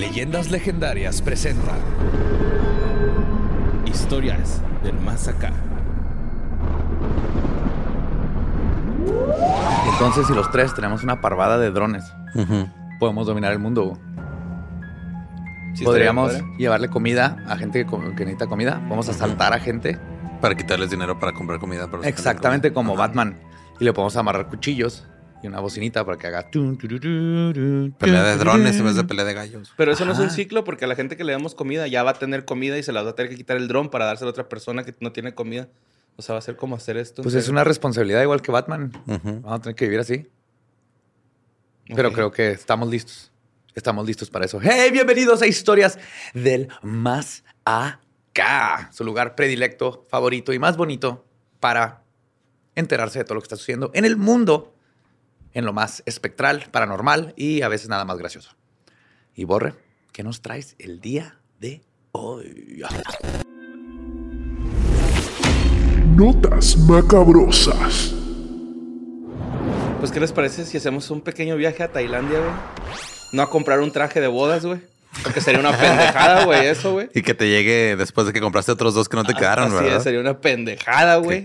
Leyendas Legendarias presenta Historias del Más Acá. Entonces, si los tres tenemos una parvada de drones, podemos dominar el mundo. Sí, Podríamos llevarle comida a gente que, necesita comida. Podemos asaltar a gente. Para quitarles dinero para comprar comida. Para Exactamente como Ajá. Batman. Y le podemos amarrar cuchillos y una bocinita para que haga... Pelea de drones en vez de pelea de gallos. Pero eso no es un Ajá. ciclo porque a la gente que le damos comida ya va a tener comida y se la va a tener que quitar el dron para dársela a otra persona que no tiene comida. O sea, va a ser como hacer esto. Pues es una responsabilidad igual que Batman. Ujú. Vamos a tener que vivir así. Pero creo que estamos listos. Estamos listos para eso. ¡Hey! Bienvenidos a Historias del Más Acá. Su lugar predilecto, favorito y más bonito para enterarse de todo lo que está sucediendo en el mundo, en lo más espectral, paranormal y a veces nada más gracioso. Y Borre, ¿qué nos traes el día de hoy? Notas macabrosas. Pues, ¿qué les parece si hacemos un pequeño viaje a Tailandia, güey? No a comprar un traje de bodas, güey. Porque sería una pendejada, güey, eso, güey. Y que te llegue después de que compraste otros dos que no te quedaron, Así ¿verdad? es, sería una pendejada, güey.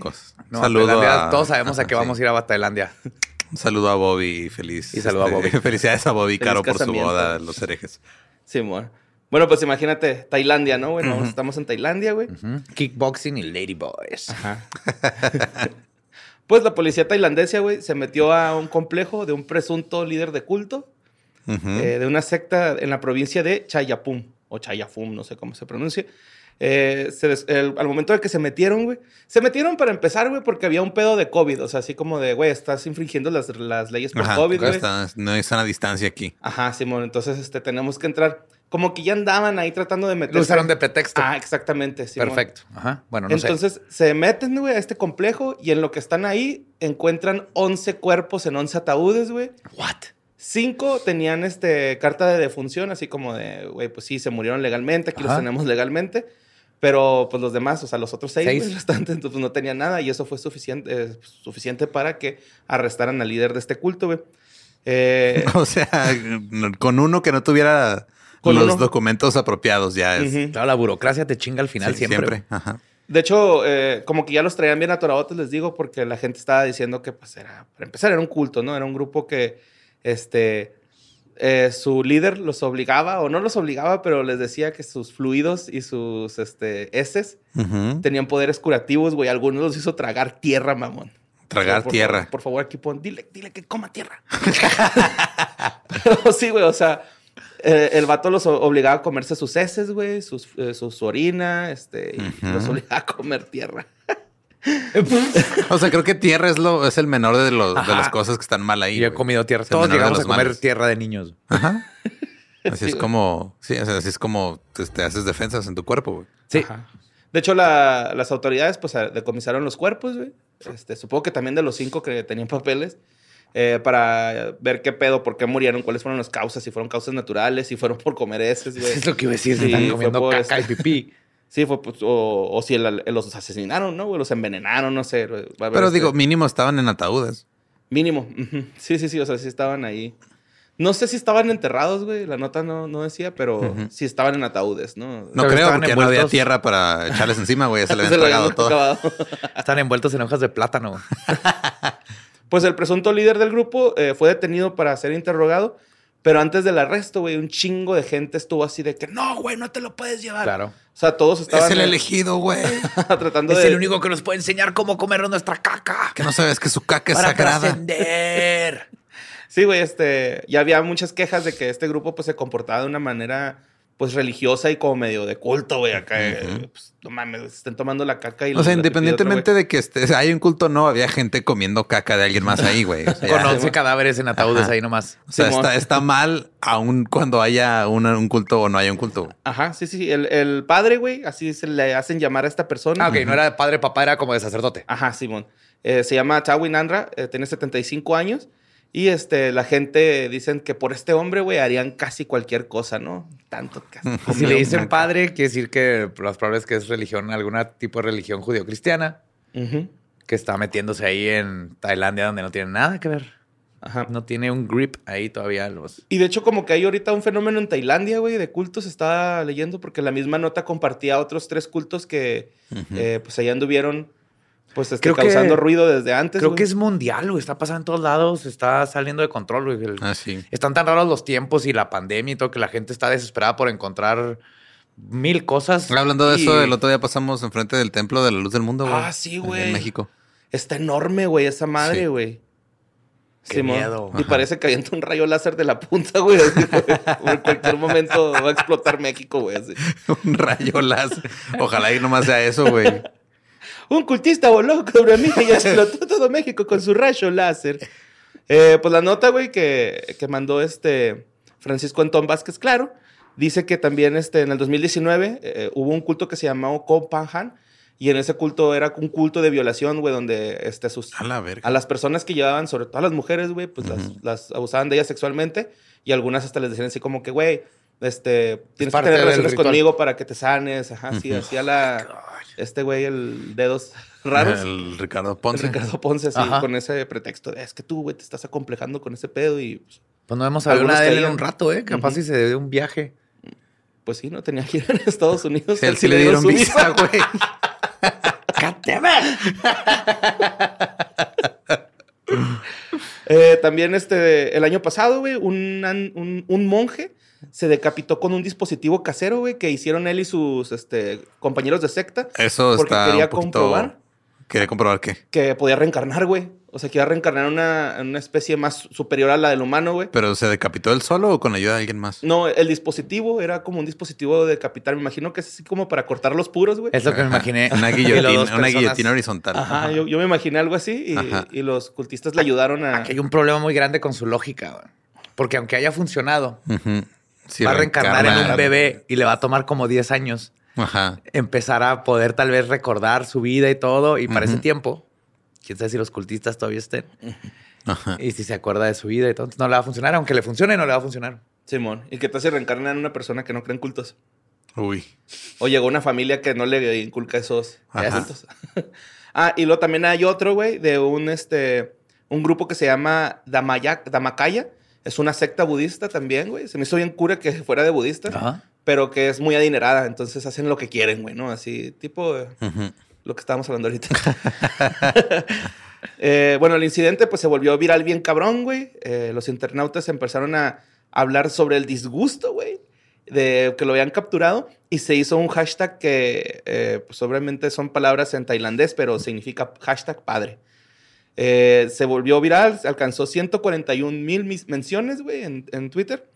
No, saludo Tailandia, a... Todos sabemos a qué sí. vamos a ir a Tailandia. Un saludo a Bobby y feliz. este, Y saludo a Bobby. Felicidades a Bobby Caro por su boda, los herejes. Simón. Bueno, pues imagínate, Tailandia, ¿no? Bueno, estamos en Tailandia, güey. Kickboxing y Ladyboys. Ajá. pues la policía tailandesa, güey, se metió a un complejo de un presunto líder de culto eh, de una secta en la provincia de Chayapum, o Chayafum, no sé cómo se pronuncia. Eh, se des- el- al momento de que se metieron, güey, se metieron para empezar, güey, porque había un pedo de COVID, o sea, así como de, güey, estás infringiendo las, las leyes por Ajá, COVID, güey. está- no hay sana distancia aquí. Ajá, Simón, entonces este, tenemos que entrar. Como que ya andaban ahí tratando de meter. Lo usaron de pretexto. Ah, exactamente, Simón. Perfecto. Ajá. Bueno, no sé. Entonces se meten, güey, a este complejo y en lo que están ahí encuentran 11 cuerpos en 11 ataúdes, güey. What? Cinco tenían este, carta de defunción, así como de, güey, pues sí, se murieron legalmente, aquí los tenemos legalmente. Pero pues los demás, o sea, los otros seis, Seis. restantes, entonces pues, no tenían nada y eso fue suficiente, eh, suficiente para que arrestaran al líder de este culto, güey. Eh, O sea, con uno que no tuviera Con los uno. documentos apropiados ya es. ujú. Claro, la burocracia te chinga al final Sí, siempre. Ajá. De hecho, eh, como que ya los traían bien atoradotes, les digo, porque la gente estaba diciendo que, pues, era, para empezar, era un culto, ¿no? Era un grupo que, este, eh, su líder los obligaba, o no los obligaba, pero les decía que sus fluidos y sus, este, heces tenían poderes curativos, güey. Algunos los hizo tragar tierra, mamón. Tragar Por tierra. favor, por favor, aquí pon, dile, dile que coma tierra. pero sí, güey, o sea, eh, el vato los obligaba a comerse sus heces, güey, sus, eh, su, su orina, este, y los obligaba a comer tierra. O sea, creo que tierra es lo es el menor de, los, de las cosas que están mal ahí. Yo he comido tierra. Es Todos llegamos a comer males. tierra de niños. Ajá. Así Sí, es como, sí, así es como te, te haces defensas en tu cuerpo, güey. Sí. Ajá. De hecho, la- las autoridades pues decomisaron los cuerpos, güey. Este, supongo que también de los cinco que tenían papeles. eh, para ver qué pedo, por qué murieron, cuáles fueron las causas, si fueron causas naturales, si fueron por comer heces, güey. Es lo que iba a decir. Sí, se están comiendo caca este- y pipí. Sí, fue, pues, o, o si el- los asesinaron, ¿no? güey? Los envenenaron, no sé. va a haber Pero este- digo, mínimo estaban en ataúdes. Mínimo. Sí, sí, sí. O sea, sí estaban ahí. No sé si estaban enterrados, güey. La nota no, no decía, pero Ujú. sí estaban en ataúdes, ¿no? No Pero creo, porque no había tierra para echarles encima, güey. Se le habían tragado todo. Están envueltos en hojas de plátano. Pues el presunto líder del grupo eh, fue detenido para ser interrogado, pero antes del arresto, güey, un chingo de gente estuvo así de que no, güey, no te lo puedes llevar. Claro. O sea, todos estaban Es el elegido, güey. tratando Es de. el único que nos puede enseñar cómo comer nuestra caca. Que no sabes que su caca es para sagrada. trascender. Sí, güey, este. Ya había muchas quejas de que este grupo pues se comportaba de una manera pues religiosa y como medio de culto, güey. Acá, eh, pues, no mames, estén tomando la caca y O sea, independientemente de que esté, hay un culto o no, había gente comiendo caca de alguien más ahí, güey. O sea, Con ya- 11 cadáveres en ataúdes Ajá. ahí nomás. o sea, está, está mal aun cuando haya una- un culto o no haya un culto. Ajá, sí, sí. El, el padre, güey, así se le hacen llamar a esta persona. Ah, ok. No era de padre, papá, era como de sacerdote. Ajá, Simón. Eh, se llama Tawin Andra, eh, tiene 75 años. Y este, la gente dicen que por este hombre, güey, harían casi cualquier cosa, ¿no? Tanto hasta Si le dicen padre, quiere decir que más probable es que es religión, algún tipo de religión judío-cristiana Ujú. que está metiéndose ahí en Tailandia donde no tiene nada que ver. Ajá. No tiene un grip ahí todavía. Los... Y de hecho, como que hay ahorita un fenómeno en Tailandia, güey, de cultos, estaba leyendo, porque la misma nota compartía otros tres cultos que, eh, pues, allá anduvieron, pues, Creo que- causando ruido desde antes, Creo güey. que es mundial, güey. Está pasando en todos lados. Está saliendo de control, güey. El- Ah, sí. Están tan raros los tiempos y la pandemia y todo que la gente está desesperada por encontrar mil cosas. Hablando de eso, el otro día pasamos enfrente del Templo de la Luz del Mundo, güey. Ah, sí, güey. En México. Está enorme, güey, esa madre, Sí. güey. Qué Simón. miedo. Y parece que avienta un rayo láser de la punta, güey. así, güey. en cualquier momento va a explotar México, güey. así. Un rayo láser. Ojalá y nomás sea eso, güey. Un cultista voló sobre mí y explotó todo México con su rayo láser. Eh, pues la nota, güey, que, que mandó este Francisco Antón Vázquez, claro, dice que también este, en el 2019 eh, hubo un culto que se llamó Kopanhan y en ese culto era un culto de violación, güey, donde este, sus, A la verga. a las personas que llevaban, sobre todo a las mujeres, güey, pues las, las abusaban de ellas sexualmente y algunas hasta les decían así como que, güey, este, tienes que parte tener relaciones conmigo para que te sanes, ajá, sí, hacía la, este güey, el dedos raros. El Ricardo Ponce. Ricardo Ponce así, Ajá. con ese pretexto de, es que tú, güey, te estás acomplejando con ese pedo y, pues, Pues no hemos nada de él en un rato, ¿eh? Capaz Ujú. si se dé un viaje. pues sí, no tenía que ir a Estados Unidos. Él sí le dieron su visa, güey. Eh, también este, el año pasado, güey, un, un monje se decapitó con un dispositivo casero, güey, que hicieron él y sus este, compañeros de secta. Eso Porque está quería un poquito... comprobar. Quería comprobar qué. Que podía reencarnar, güey. O sea, que iba a reencarnar en una, una especie más superior a la del humano, güey. ¿Pero se decapitó él solo o con ayuda de alguien más? No, el dispositivo era como un dispositivo de decapitar. Me imagino que es así como para cortar los puros, güey. Es lo que me imaginé. Una guillotina, una guillotina horizontal. Ajá, yo, yo me imaginé algo así y, y los cultistas le ayudaron a... Aquí hay un problema muy grande con su lógica, güey. Porque aunque haya funcionado, Ujú. Sí, va a reencarnar en un bebé y le va a tomar como 10 años Ajá. empezar a poder tal vez recordar su vida y todo. Y para ese tiempo, quién sabe si los cultistas todavía estén. Ajá. Y si se acuerda de su vida y todo, entonces no le va a funcionar. Aunque le funcione, no le va a funcionar. Simón. ¿Y qué tal si reencarna en una persona que no cree en cultos? Uy. O llegó una familia que no le inculca esos cultos. ah, y luego también hay otro, güey, de un, este, un grupo que se llama Damaya- Damakaya. Es una secta budista también, güey. Se me hizo bien cura que fuera de budistas, Ajá. pero que es muy adinerada. Entonces hacen lo que quieren, güey, ¿no? Así, tipo... eh, lo que estábamos hablando ahorita. Eh, bueno, el incidente pues se volvió viral bien cabrón, güey. Eh, los internautas empezaron a hablar sobre el disgusto, güey, de que lo habían capturado y se hizo un hashtag que eh, pues obviamente son palabras en tailandés, pero significa hashtag padre. Eh, se volvió viral, alcanzó 141 mil menciones, güey, en, en Twitter.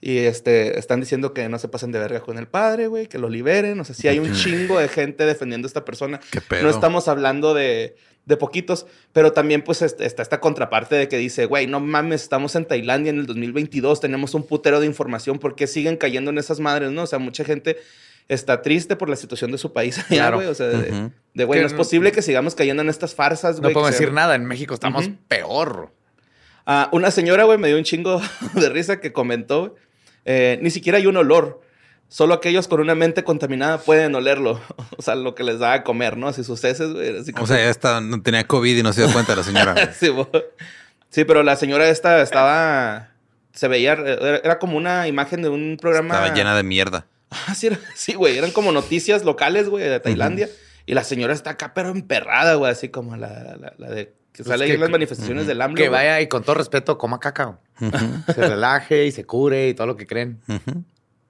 Y este, están diciendo que no se pasen de verga con el padre, güey, que lo liberen. O sea, sí hay un chingo de gente defendiendo a esta persona. Qué pedo. No estamos hablando de, de poquitos, pero también pues est- está esta contraparte de que dice, güey, no mames, estamos en Tailandia en el 2022, tenemos un putero de información, ¿por qué siguen cayendo en esas madres, no? O sea, mucha gente está triste por la situación de su país allá, Claro. güey. O sea, de, güey, no es no- posible que sigamos cayendo en estas farsas, No güey. podemos que se- decir nada. En México estamos peor. Ah, una señora, güey, me dio un chingo de risa que comentó, eh, ni siquiera hay un olor. Solo aquellos con una mente contaminada pueden olerlo. O sea, lo que les da a comer, ¿no? Así sus heces, güey. así O sea, ya está, no tenía COVID y no se dio cuenta la señora. sí, bo- sí, pero la señora esta estaba... Se veía... Era, era como una imagen de un programa... Estaba llena de mierda. Ah, sí, era- sí, güey. Eran como noticias locales, güey, de Tailandia. Y la señora está acá, pero emperrada, güey. Así como la, la, la de... Que Pues sale ahí que- en las manifestaciones del AMLO. Que güey. vaya y con todo respeto coma cacao. Se relaje y se cure y todo lo que creen. Ujú.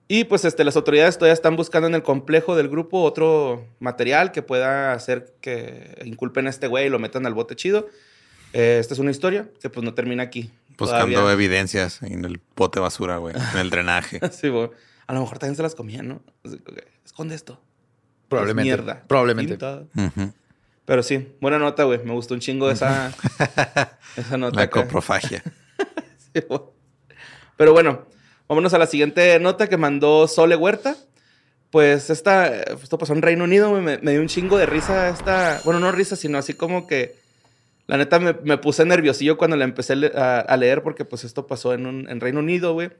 Y pues este, las autoridades todavía están buscando en el complejo del grupo otro material que pueda hacer que inculpen a este güey y lo metan al bote chido. Eh, esta es una historia que pues no termina aquí. Buscando Todavía. evidencias en el bote basura, güey. En el drenaje. Sí, güey. A lo mejor también se las comían, ¿no? Así que, Esconde esto. Probablemente. Es mierda. Probablemente. Pero sí, buena nota, güey. Me gustó un chingo esa, esa nota. La acá. coprofagia. Sí. Pero bueno, vámonos a la siguiente nota que mandó Sole Huerta. Pues esta, esto pasó en Reino Unido, güey, me, me dio un chingo de risa esta, bueno, no risa, sino así como que, la neta me, me puse nerviosillo cuando la empecé a, a leer porque pues esto pasó en, un, en Reino Unido, güey,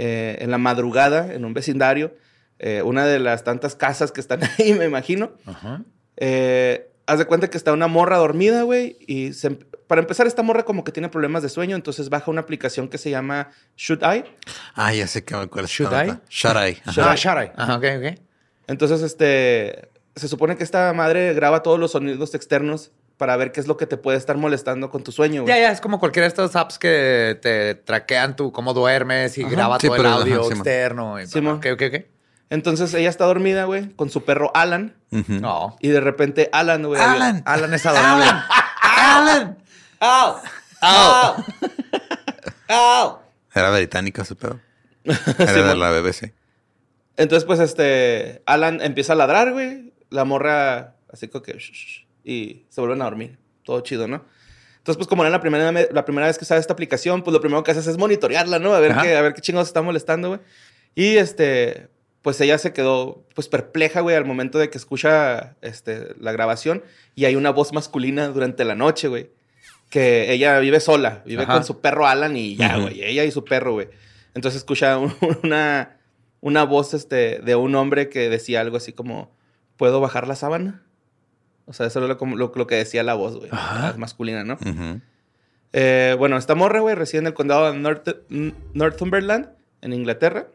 eh, en la madrugada, en un vecindario, eh, una de las tantas casas que están ahí, me imagino. Ajá. Eh, haz de cuenta que está una morra dormida, güey, y se em- para empezar, esta morra como que tiene problemas de sueño, entonces baja una aplicación que se llama Should I. Ah, ya sé que me acuerdo. Should I? Should I. Should Ah, I. Ajá, ok, ok. Entonces, este, se supone que esta madre graba todos los sonidos externos para ver qué es lo que te puede estar molestando con tu sueño. güey. Ya, ya, es como cualquiera de estas apps que te traquean tú cómo duermes y Ajá. graba Sí, todo el pero- audio ajá, sí, externo. y- Sí, man. ok, ok, ok. Entonces, ella está dormida, güey, con su perro Alan. No. Y de repente Alan, güey. Alan. Alan es adorable. Alan. ¡Au! ¡Au! ¡Au! Era británica ese pedo. Era de man. la BBC. Entonces, pues, este, Alan empieza a ladrar, güey. La morra, así como que, "Shh, shh", y se vuelven a dormir. Todo chido, ¿no? Entonces, pues, como era la primera, me- la primera vez que usaba esta aplicación, pues lo primero que haces es monitorearla, ¿no? A ver, Ajá. qué, a ver qué chingados está molestando, güey. Y este, pues ella se quedó, pues, perpleja, güey, al momento de que escucha este, la grabación y hay una voz masculina durante la noche, güey. Que ella vive sola, vive Ajá. con su perro Alan y ya, güey. Ella y su perro, güey. Entonces escucha un- una, una voz este, de un hombre que decía algo así como, ¿puedo bajar la sábana? O sea, eso era lo, lo- lo que decía la voz, güey. La masculina, ¿no? Eh, bueno, esta morra, güey, reside en el condado de North- Northumberland, en Inglaterra.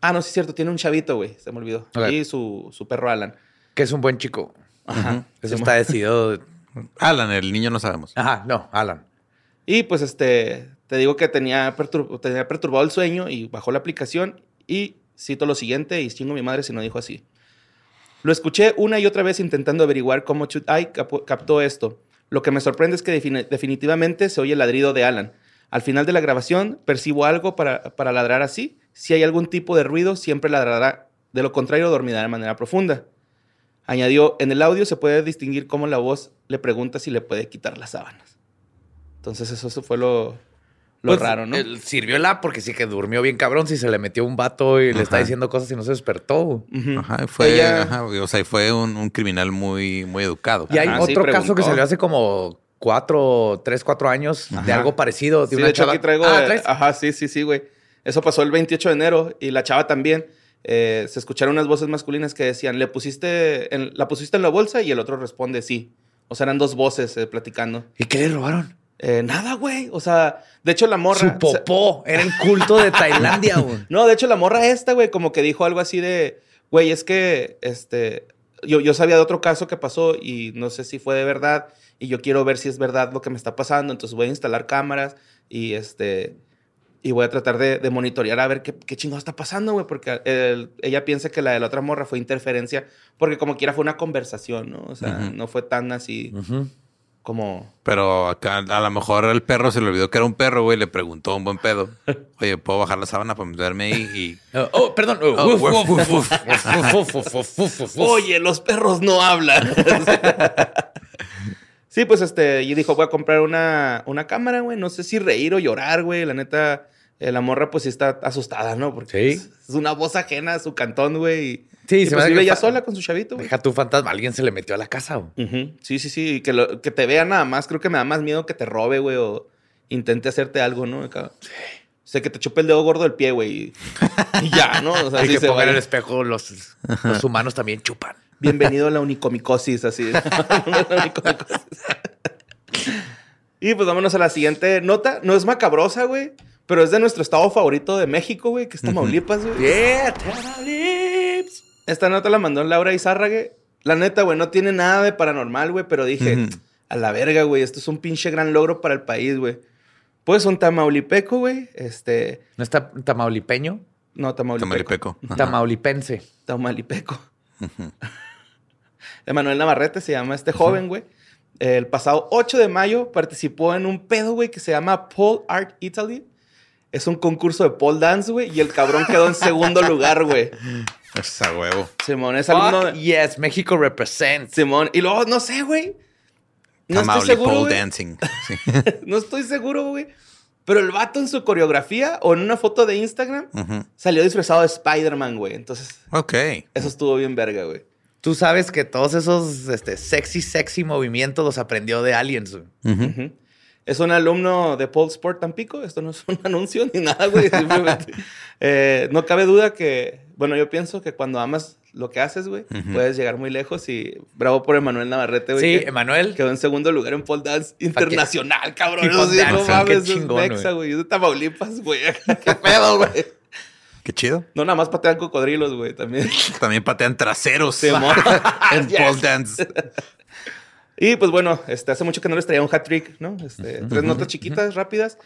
Ah, no, sí es cierto, tiene un chavito, güey, se me olvidó. Y su, su perro Alan. Que es un buen chico. Ajá. Eso está decidido. Alan, el niño no sabemos. Ajá, no, Alan. Y pues este, te digo que tenía, pertur- tenía perturbado el sueño y bajó la aplicación y cito lo siguiente y chingo mi madre si no dijo así. Lo escuché una y otra vez intentando averiguar cómo Chut captó esto. Lo que me sorprende es que defini- definitivamente se oye el ladrido de Alan. Al final de la grabación percibo algo para, para ladrar así. Si hay algún tipo de ruido, siempre ladrará. De lo contrario, dormirá de manera profunda. Añadió, en el audio se puede distinguir cómo la voz le pregunta si le puede quitar las sábanas. Entonces eso fue lo, lo Pues, raro, ¿no? él sirvió la porque sí que durmió bien cabrón. Si se le metió un vato y le está diciendo cosas y no se despertó. Ajá, fue, Ella- ajá, o sea, fue un, un criminal muy, muy educado. Y hay Ajá, sí, otro caso que salió hace como cuatro, tres, cuatro años de algo parecido. De Sí, una de hecho chava. aquí traigo... Ah, eh, ¿traes? ajá, sí, sí, sí, güey. Eso pasó el 28 de enero y la chava también. eh, se escucharon unas voces masculinas que decían, ¿le pusiste en, ¿la pusiste en la bolsa? Y el otro responde, sí. O sea, eran dos voces eh, platicando. ¿Y qué le robaron? Eh, nada, güey. O sea, de hecho la morra... Su popó. Era el culto de Tailandia, güey. No, de hecho, la morra esta, güey, como que dijo algo así de, güey, es que, este, yo, yo sabía de otro caso que pasó y no sé si fue de verdad y yo quiero ver si es verdad lo que me está pasando, entonces voy a instalar cámaras y, este, y voy a tratar de, de monitorear a ver qué, qué chingado está pasando, güey, porque el- ella piensa que la de la otra morra fue interferencia, porque como quiera fue una conversación, ¿no? O sea, no fue tan así Ujú. Como... Pero acá a lo mejor el perro se le olvidó que era un perro, güey, le preguntó un buen pedo. Oye, ¿puedo bajar la sábana para meterme ahí? Y Oh, oh, perdón. Uf, woof, uf, woof, uf, uf, uf, uf, uf, uf, uf. Oye, los perros no hablan. sí, pues este, y dijo, voy a comprar una, una cámara, güey. No sé si reír o llorar, güey. La neta, eh, la morra pues sí está asustada, ¿no? Porque Sí. es, es una voz ajena a su cantón, güey. Y, Sí, y, se me pues hace ella sola con su chavito, güey. Deja tu fantasma. Alguien se le metió a la casa, güey. Sí, sí, sí. Y que, lo- que te vea nada más. Creo que me da más miedo que te robe, güey. O intente hacerte algo, ¿no? Acá. O sea, que te chupe el dedo gordo del pie, güey. Y, y ya, ¿no? O sea, Y así que se ponga en el espejo los, los humanos también chupan. Bienvenido a la unicomicosis, así. La unicomicosis. y pues vámonos a la siguiente nota. No es macabrosa, güey, pero es de nuestro estado favorito de México, güey, que es Tamaulipas, güey. Yeah, Tamaulipas. Esta nota la mandó Laura Izárrague. La neta, güey, no tiene nada de paranormal, güey, pero dije, a la verga, güey, esto es un pinche gran logro para el país, güey. Pues un tamaulipeco, güey, este... ¿No está tamaulipeño? No, tamaulipeco. Tamaulipeco. Ajá. Tamaulipense. Tamaulipeco. Emanuel Navarrete se llama este joven, güey. El pasado 8 de mayo participó en un pedo, güey, que se llama Pole Art Italy. Es un concurso de pole dance, güey, y el cabrón quedó en segundo lugar, güey. Esa huevo. Simón, es alumno de... yes, México represents. Simón, y luego, no sé, güey. No estoy seguro, pole dancing. Sí. No estoy seguro, güey. Pero el vato en su coreografía o en una foto de Instagram salió disfrazado de Spider-Man, güey. Entonces, Ok. eso estuvo bien verga, güey. Tú sabes que todos esos este, sexy, sexy movimientos los aprendió de aliens. güey. Ujú. Es un alumno de Paul Sport Tampico. Esto no es un anuncio ni nada, güey. Simplemente, eh, no cabe duda que, bueno, yo pienso que cuando amas lo que haces, güey, puedes llegar muy lejos y bravo por Emanuel Navarrete, güey. Sí, que Emanuel. Quedó en segundo lugar en pole dance internacional, cabrón. Sí, no dance, mames, qué es chingón, mexa, güey. Es de Tamaulipas, güey. Qué pedo, güey. Qué chido. No, nada más patean cocodrilos, güey, también. También patean traseros en pole dance. Y pues bueno, este, hace mucho que no les traía un hat trick, ¿no? Este, tres notas chiquitas, rápidas.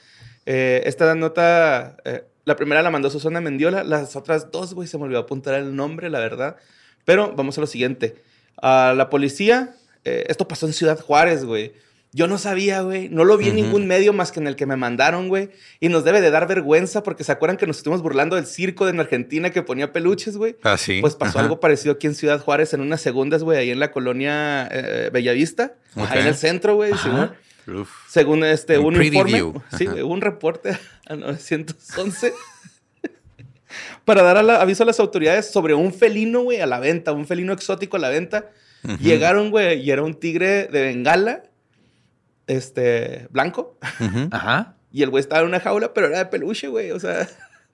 Eh, esta nota, eh, la primera la mandó Susana Mendiola, las otras dos, güey, se me olvidó apuntar el nombre, la verdad. Pero vamos a lo siguiente. A la policía, eh, esto pasó en Ciudad Juárez, güey. Yo no sabía, güey. No lo vi en ningún medio más que en el que me mandaron, güey. Y nos debe de dar vergüenza porque se acuerdan que nos estuvimos burlando del circo de en Argentina que ponía peluches, güey. Ah, sí. Pues pasó Ajá. algo parecido aquí en Ciudad Juárez en unas segundas, güey, ahí en la colonia eh, Bellavista, Ok. ahí en el centro, güey. Uf. Según este, Un informe, view. sí, Ajá. un reporte a 911 para dar a la- aviso a las autoridades sobre un felino, güey, a la venta, un felino exótico a la venta. Llegaron, güey, y era un tigre de Bengala, este, blanco. Ajá. y el güey estaba en una jaula, pero era de peluche, güey, o sea,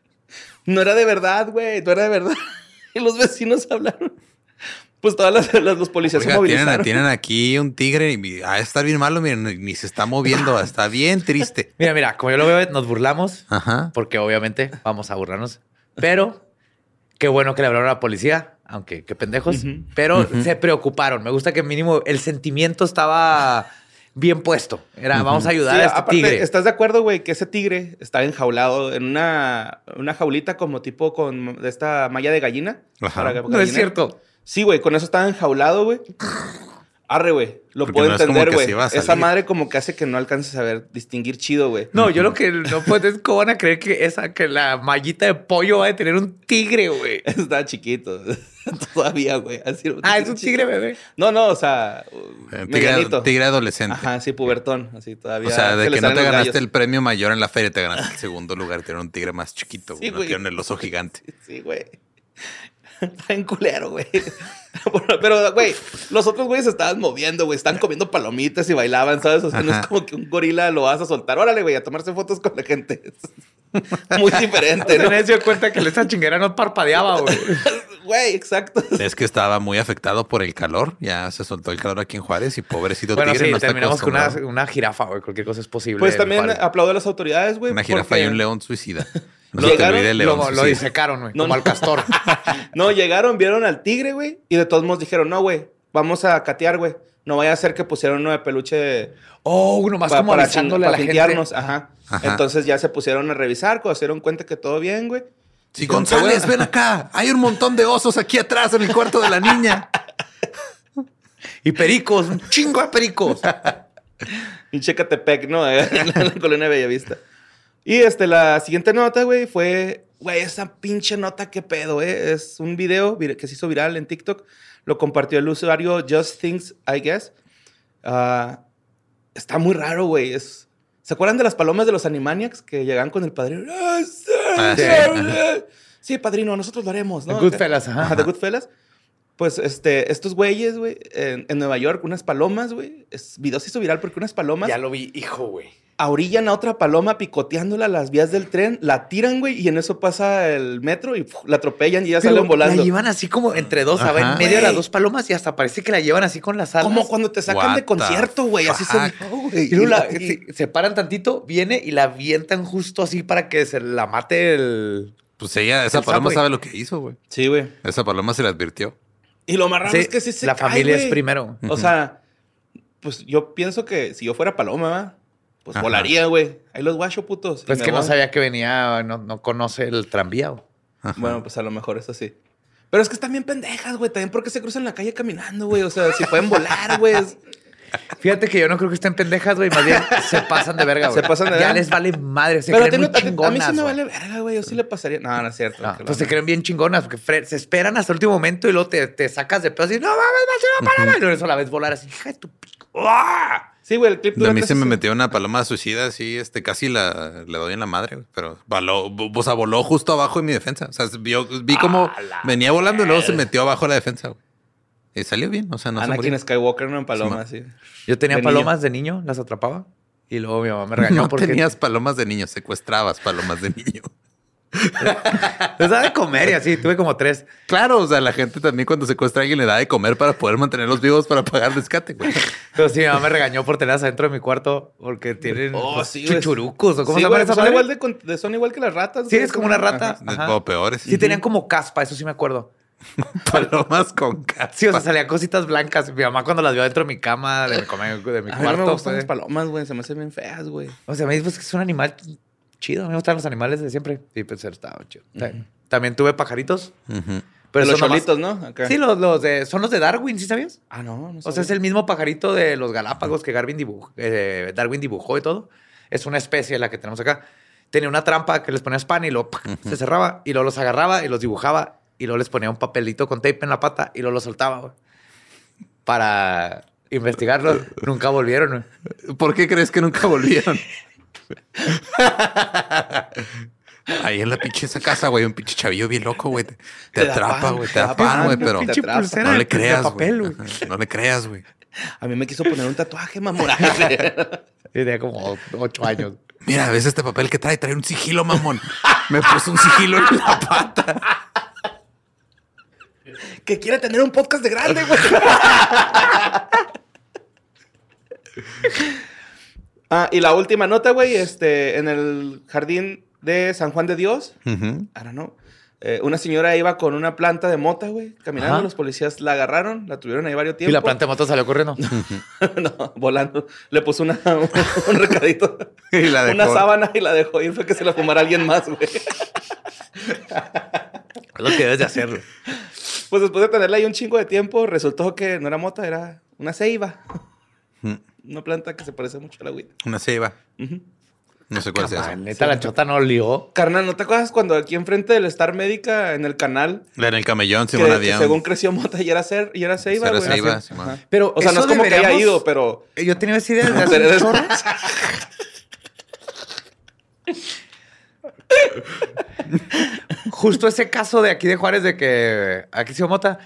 no era de verdad, güey, no era de verdad. Y los vecinos hablaron. Pues todas las, las- los policías se Oiga, tienen, movilizaron. tienen aquí un tigre y ah, está bien malo, miren, ni- se está moviendo, está bien triste. Mira, mira, como yo lo veo, nos burlamos, Ajá. porque obviamente vamos a burlarnos. Pero qué bueno que le hablaron a la policía, aunque qué pendejos. Pero se preocuparon. Me gusta que mínimo el sentimiento estaba bien puesto. Era, vamos a ayudar Sí, a este aparte, tigre. ¿estás de acuerdo, güey, que ese tigre está enjaulado en una, una jaulita como tipo con de esta malla de gallina? Ajá. Para No es gallinero? cierto. Sí, güey, con eso estaba enjaulado, güey. Arre, güey. Lo Porque puedo no entender, güey. Esa madre como que hace que no alcances a ver, distinguir chido, güey. No, yo lo que no puedo es cómo van a creer que esa, que la mallita de pollo va a tener un tigre, güey. Está chiquito. Todavía, güey. Ah, es un tigre bebé. No, no, o sea, Eh. Tigre, tigre adolescente. Ajá, sí, pubertón. Así todavía. O sea, de se que no te ganaste gallos. el premio mayor en la feria, te ganaste el segundo lugar. Tiene un tigre más chiquito, güey. Sí, no güey. tiene el oso gigante. Sí, güey. Está en culero, güey. Pero, güey, los otros güeyes estaban moviendo, güey. Estaban comiendo palomitas y bailaban, ¿sabes? O sea, no es como que un gorila lo vas a soltar. Órale, güey, a tomarse fotos con la gente. Es Muy diferente, ¿no? Se dio cuenta que esa chinguera no parpadeaba, güey. Güey, exacto. Es que estaba muy afectado por el calor. Ya se soltó el calor aquí en Juárez y pobrecito Bueno, tigre sí, no está terminamos con una, una jirafa, güey. Cualquier cosa es posible. Pues también aplaudo a las autoridades, güey. Una jirafa porque- y un león suicida. No se te Llegaron, Lo, león lo suicida. disecaron, güey. No, como no. al castor. No, llegaron, vieron al tigre, güey. Y de todos modos dijeron, no, güey, vamos a catear, güey. No vaya a ser que pusieron uno de peluche Oh, uno más como para, avisándole a para la gente. Ajá. Ajá. Entonces ya se pusieron a revisar, cuando se dieron cuenta que todo bien, güey. Sí, Dijeron, "Qué González, bueno". ven acá. Hay un montón de osos aquí atrás en el cuarto de la niña. Y pericos, un chingo de pericos. Pinche Catepec, ¿no? en la colonia de Bellavista. Y este, la siguiente nota, güey, fue, güey, esa pinche nota, qué pedo, ¿eh? Es un video que se hizo viral en TikTok. Lo compartió el usuario Just Things, I guess. Ah, está muy raro, güey. Es... ¿Se acuerdan de las palomas de los Animaniacs que llegaban con el padrino? ¡Ah, sí! Ah, sí. Sí, padrino, nosotros lo haremos, ¿no? The Goodfellas, ajá. Ajá, The Goodfellas. Pues este, estos güeyes, güey, en, en Nueva York, unas palomas, güey. Es, video se hizo viral porque unas palomas ya lo vi, hijo, güey. Ahorillan a otra paloma picoteándola a las vías del tren, la tiran, güey, y en eso pasa el metro y ¡puf! la atropellan y ya salen volando. La llevan así como entre dos, ¿sabes? En medio de las dos palomas y hasta parece que la llevan así con las alas. Como cuando te sacan What de concierto, güey. Así se. Y luego la- Y- se, se paran tantito, viene y la avientan justo así para que se la mate el. Pues ella, esa El paloma sapo, sabe lo que hizo, güey. Sí, güey. Esa paloma se le advirtió. Y lo más raro Sí, es que sí se la cae, familia es primero. O sea, pues yo pienso que si yo fuera paloma, ¿va? Pues Ajá. volaría, güey. Ahí los guacho putos. Pues me que no sabía que venía, no, no conoce el tranvía. Bueno, pues a lo mejor eso sí. Pero es que están bien pendejas, güey. También porque se cruzan la calle caminando, güey. O sea, si pueden volar, güey. es- Fíjate que yo no creo que estén pendejas, güey. Más bien se pasan de verga, güey. Se pasan de Ya verga. les vale madre. Se Pero creen no- muy a ti- a, mí chingonas. sí me vale verga, güey. Yo sí le pasaría. No, no es cierto. No, pues se creen bien chingonas porque se esperan hasta el último momento y luego te, te sacas de pedo así, no mames, va a ser una paloma. Y luego eso la ves volar así, hija de tu pico. ¡Ah! Sí, güey, el clip A mí se me metió una paloma suicida, así, este, casi la, le doy en la madre, güey, pero voló, o sea, voló justo abajo de mi defensa. O sea, vio- vi como Ah, venía volando y luego se metió abajo de la defensa, güey. Y salió bien, o sea, no se Anakin murió. Skywalker, no en paloma, sí. Yo tenía De palomas de niño, las atrapaba. Y luego mi mamá me regañó No porque tenías palomas de niño, secuestrabas palomas de niño. Les da de comer y así. Tuve como tres. Claro, o sea, la gente también cuando secuestra a alguien le da de comer para poder mantenerlos vivos para pagar rescate, güey. Pero sí, mi mamá me regañó por tenerlas adentro de mi cuarto porque tienen Oh, pues, sí, chuchurucos o cómo Sí, se llama esa son igual, de, son igual que las ratas. Sí, es como una rata. Ajá. O peores. Sí, tenían como caspa, eso sí me acuerdo. Palomas con caspa. Sí, o sea, salían cositas blancas. Mi mamá cuando las vio dentro de mi cama, de mi, de mi A mí no cuarto. me gustan las palomas, güey. Se me hacen bien feas, güey. O sea, me dijo pues, que es un animal chido. A mí me gustan los animales de siempre. Y pues estaba chido. Ta- También tuve pajaritos. Pero Pero los nomás- cholitos, ¿no? Sí, los, los de, son los de Darwin, ¿sí sabías? Ah, no, no O sea, es el mismo pajarito de los Galápagos que Darwin dibujó, eh, Darwin dibujó y todo. Es una especie la que tenemos acá. Tenía una trampa que les ponía pan y luego ¡pac! se cerraba y luego los agarraba y los dibujaba y luego les ponía un papelito con tape en la pata y luego los soltaba para investigarlos. Nunca volvieron. ¿Por qué crees que nunca volvieron? Ahí en la pinche esa casa, güey, un pinche chavillo bien loco, güey. Te, te Te da atrapa, güey. te Te da da pan, pan, güey, pero no le creas, güey. No le creas, güey. A mí me quiso poner un tatuaje, mamón. Tenía como ocho años. Mira, ¿ves este papel que trae? Trae un sigilo, mamón. Me puso un sigilo en la pata. que quiere tener un podcast de grande, güey. ah, y la última nota, güey, este, en el jardín de San Juan de Dios, ahora no, eh, una señora iba con una planta de mota, güey, caminando, Ajá. los policías la agarraron, la tuvieron ahí varios tiempo. Y la planta de moto salió corriendo. no, volando. Le puso una, un recadito, Y la dejó. una sábana y la dejó ir, fue que se la fumara alguien más, güey. Es lo que debes de hacerlo. Pues después de tenerla ahí un chingo de tiempo, resultó que no era mota, era una ceiba. Una planta que se parece mucho a la agüita. Una ceiba. No sé cuál es Ah, eso. neta, la chota no lió. Carnal, ¿no te acuerdas cuando aquí enfrente del Star Médica en el canal, La en el camellón, Simón que según creció mota y era, cer y era ceiba, Era güey? ceiba, Así. Simón. Pero O sea, no es eso como que haya deberíamos- ido, pero... Yo tenía esa idea desde hace Pero un eres- chorro. Justo ese caso de aquí de Juárez de que aquí se mota.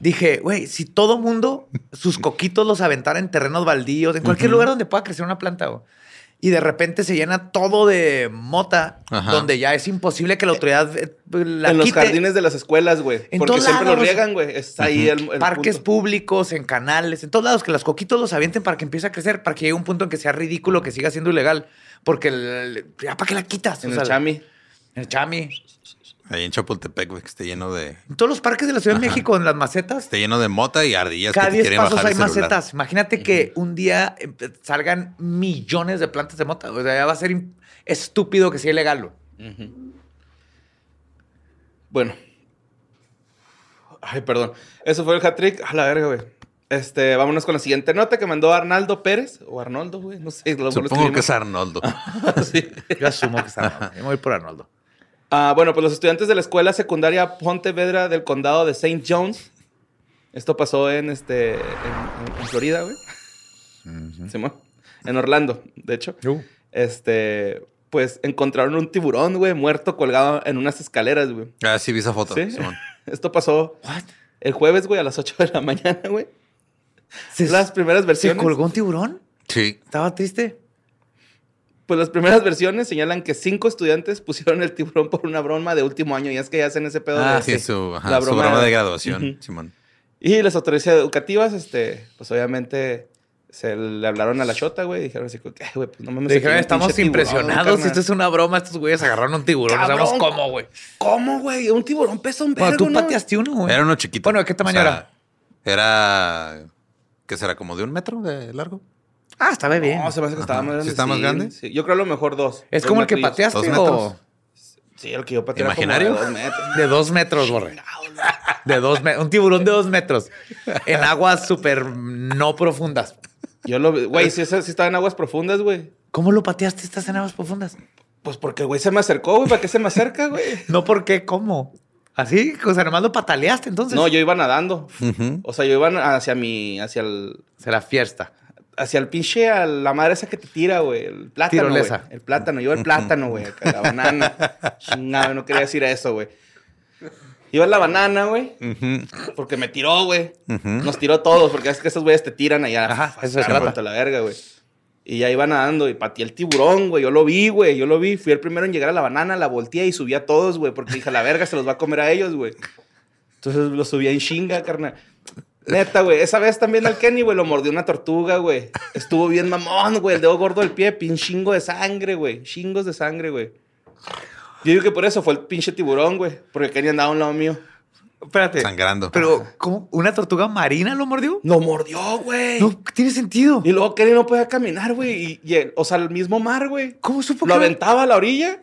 Dije, güey, si todo mundo sus coquitos los aventara en terrenos baldíos, en cualquier lugar donde pueda crecer una planta, güey, y de repente se llena todo de mota, Ajá. donde ya es imposible que la autoridad eh, la en los jardines de las escuelas, güey. Porque todos siempre lados. lo riegan, güey. Es ahí el, el parques punto. públicos, en canales, en todos lados, que los coquitos los avienten para que empiece a crecer, para que llegue un punto en que sea ridículo, que siga siendo ilegal. Porque el- ya para qué la quitas. En O el chami. En el chami. Ahí en Chapultepec, güey, que esté lleno de. En todos los parques de la Ciudad de. México, en las macetas, Esté lleno de mota y ardillas cada que te 10 quieren pasos bajar hay el macetas. Imagínate que un día salgan millones de plantas de mota. O sea, ya va a ser im- estúpido que sea ilegal. Bueno. Ay, perdón. Eso fue el hat-trick. A la verga, güey. Este, vámonos con la siguiente nota que mandó Arnaldo Pérez. O Arnoldo, güey. No sé. Lo, lo Supongo que es. Arnoldo. Sí. Yo asumo que está. Arnoldo. Yo me voy por Arnoldo. Ah, bueno, pues los estudiantes de la escuela secundaria Pontevedra del condado de St. John's. Esto pasó en este. en, en- en Florida, güey. Simón. En Orlando, de hecho. Este. Pues encontraron un tiburón, güey, muerto colgado en unas escaleras, güey. Ah, sí, vi esa foto. ¿Sí? Simón. Esto pasó What? el jueves, güey, a las 8 de la mañana, güey. ¿Se, Las primeras ¿Se versiones. colgó un tiburón? Sí. Estaba triste. Pues las primeras versiones señalan que cinco estudiantes pusieron el tiburón por una broma de último año. Y es que ya hacen ese pedo Ah, de. Sí, su, ajá, La su broma- broma de graduación. Simón. Y las autoridades educativas, este, pues obviamente se le hablaron a la chota, güey. Dijeron así, como que, "Ay, güey, pues no mames. Dijeron, estamos tiburón, impresionados. carnal". Esto es una broma. Estos güeyes agarraron un tiburón. No Cabrón. sabemos cómo, güey. ¿Cómo, güey? Un tiburón pesa un Bueno, vergo, tú ¿no? pateaste uno, güey. Era uno chiquito. Bueno, ¿de qué tamaño era? Era. ¿Qué será? ¿Como de un metro de largo? Ah, estaba bien. No, se me hace que estaba Ajá. más grande. ¿Sí está más grande? sí. Yo creo a lo mejor dos. ¿Es Dos como el que metrillos. pateaste ¿Dos o...? metros? Sí, el que yo pateé era como ¿Imaginario? de dos metros. De dos metros, borre. De dos metros. Un tiburón de dos metros. En aguas súper no profundas. Yo lo vi, güey, sí estaba en aguas profundas, güey. ¿Cómo lo pateaste? ¿Estás en aguas profundas? Pues porque el güey se me acercó, güey. ¿Para qué se me acerca, güey? No, ¿por qué? ¿Cómo? ¿Así? O sea, nomás lo pataleaste, entonces. No, yo iba nadando. Ujú. O sea, yo iba hacia mi, hacia el, Será fiesta. Hacia el pinche, a la madre esa que te tira, güey. El plátano, güey. El plátano. Yo iba el plátano, güey. La banana. Chingado, no quería decir eso, güey. Iba la banana, güey. Porque me tiró, güey. Nos tiró todos, porque es que esos güeyes te tiran allá. Ajá, eso contra la verga, güey. Y ya iba nadando y pateé el tiburón, güey. Yo lo vi, güey. Yo lo vi. Fui el primero en llegar a la banana, la volteé y subí a todos, güey. Porque dije, la verga se los va a comer a ellos, güey. Entonces lo subí en chinga, carnal. Neta, güey. Esa vez también al Kenny, güey, lo mordió una tortuga, güey. Estuvo bien mamón, güey. El dedo gordo del pie, pin chingo de sangre, güey. Chingos de sangre, güey. Yo digo que por eso fue el pinche tiburón, güey. Porque Kenny andaba a un lado mío. Espérate. Sangrando. Pero, ¿cómo? ¿Una tortuga marina lo mordió? Lo mordió, güey. No, tiene sentido. Y luego Kenny no podía caminar, güey. Y, y el- o sea, el mismo mar, güey. ¿Cómo supo Lo que- aventaba a la orilla.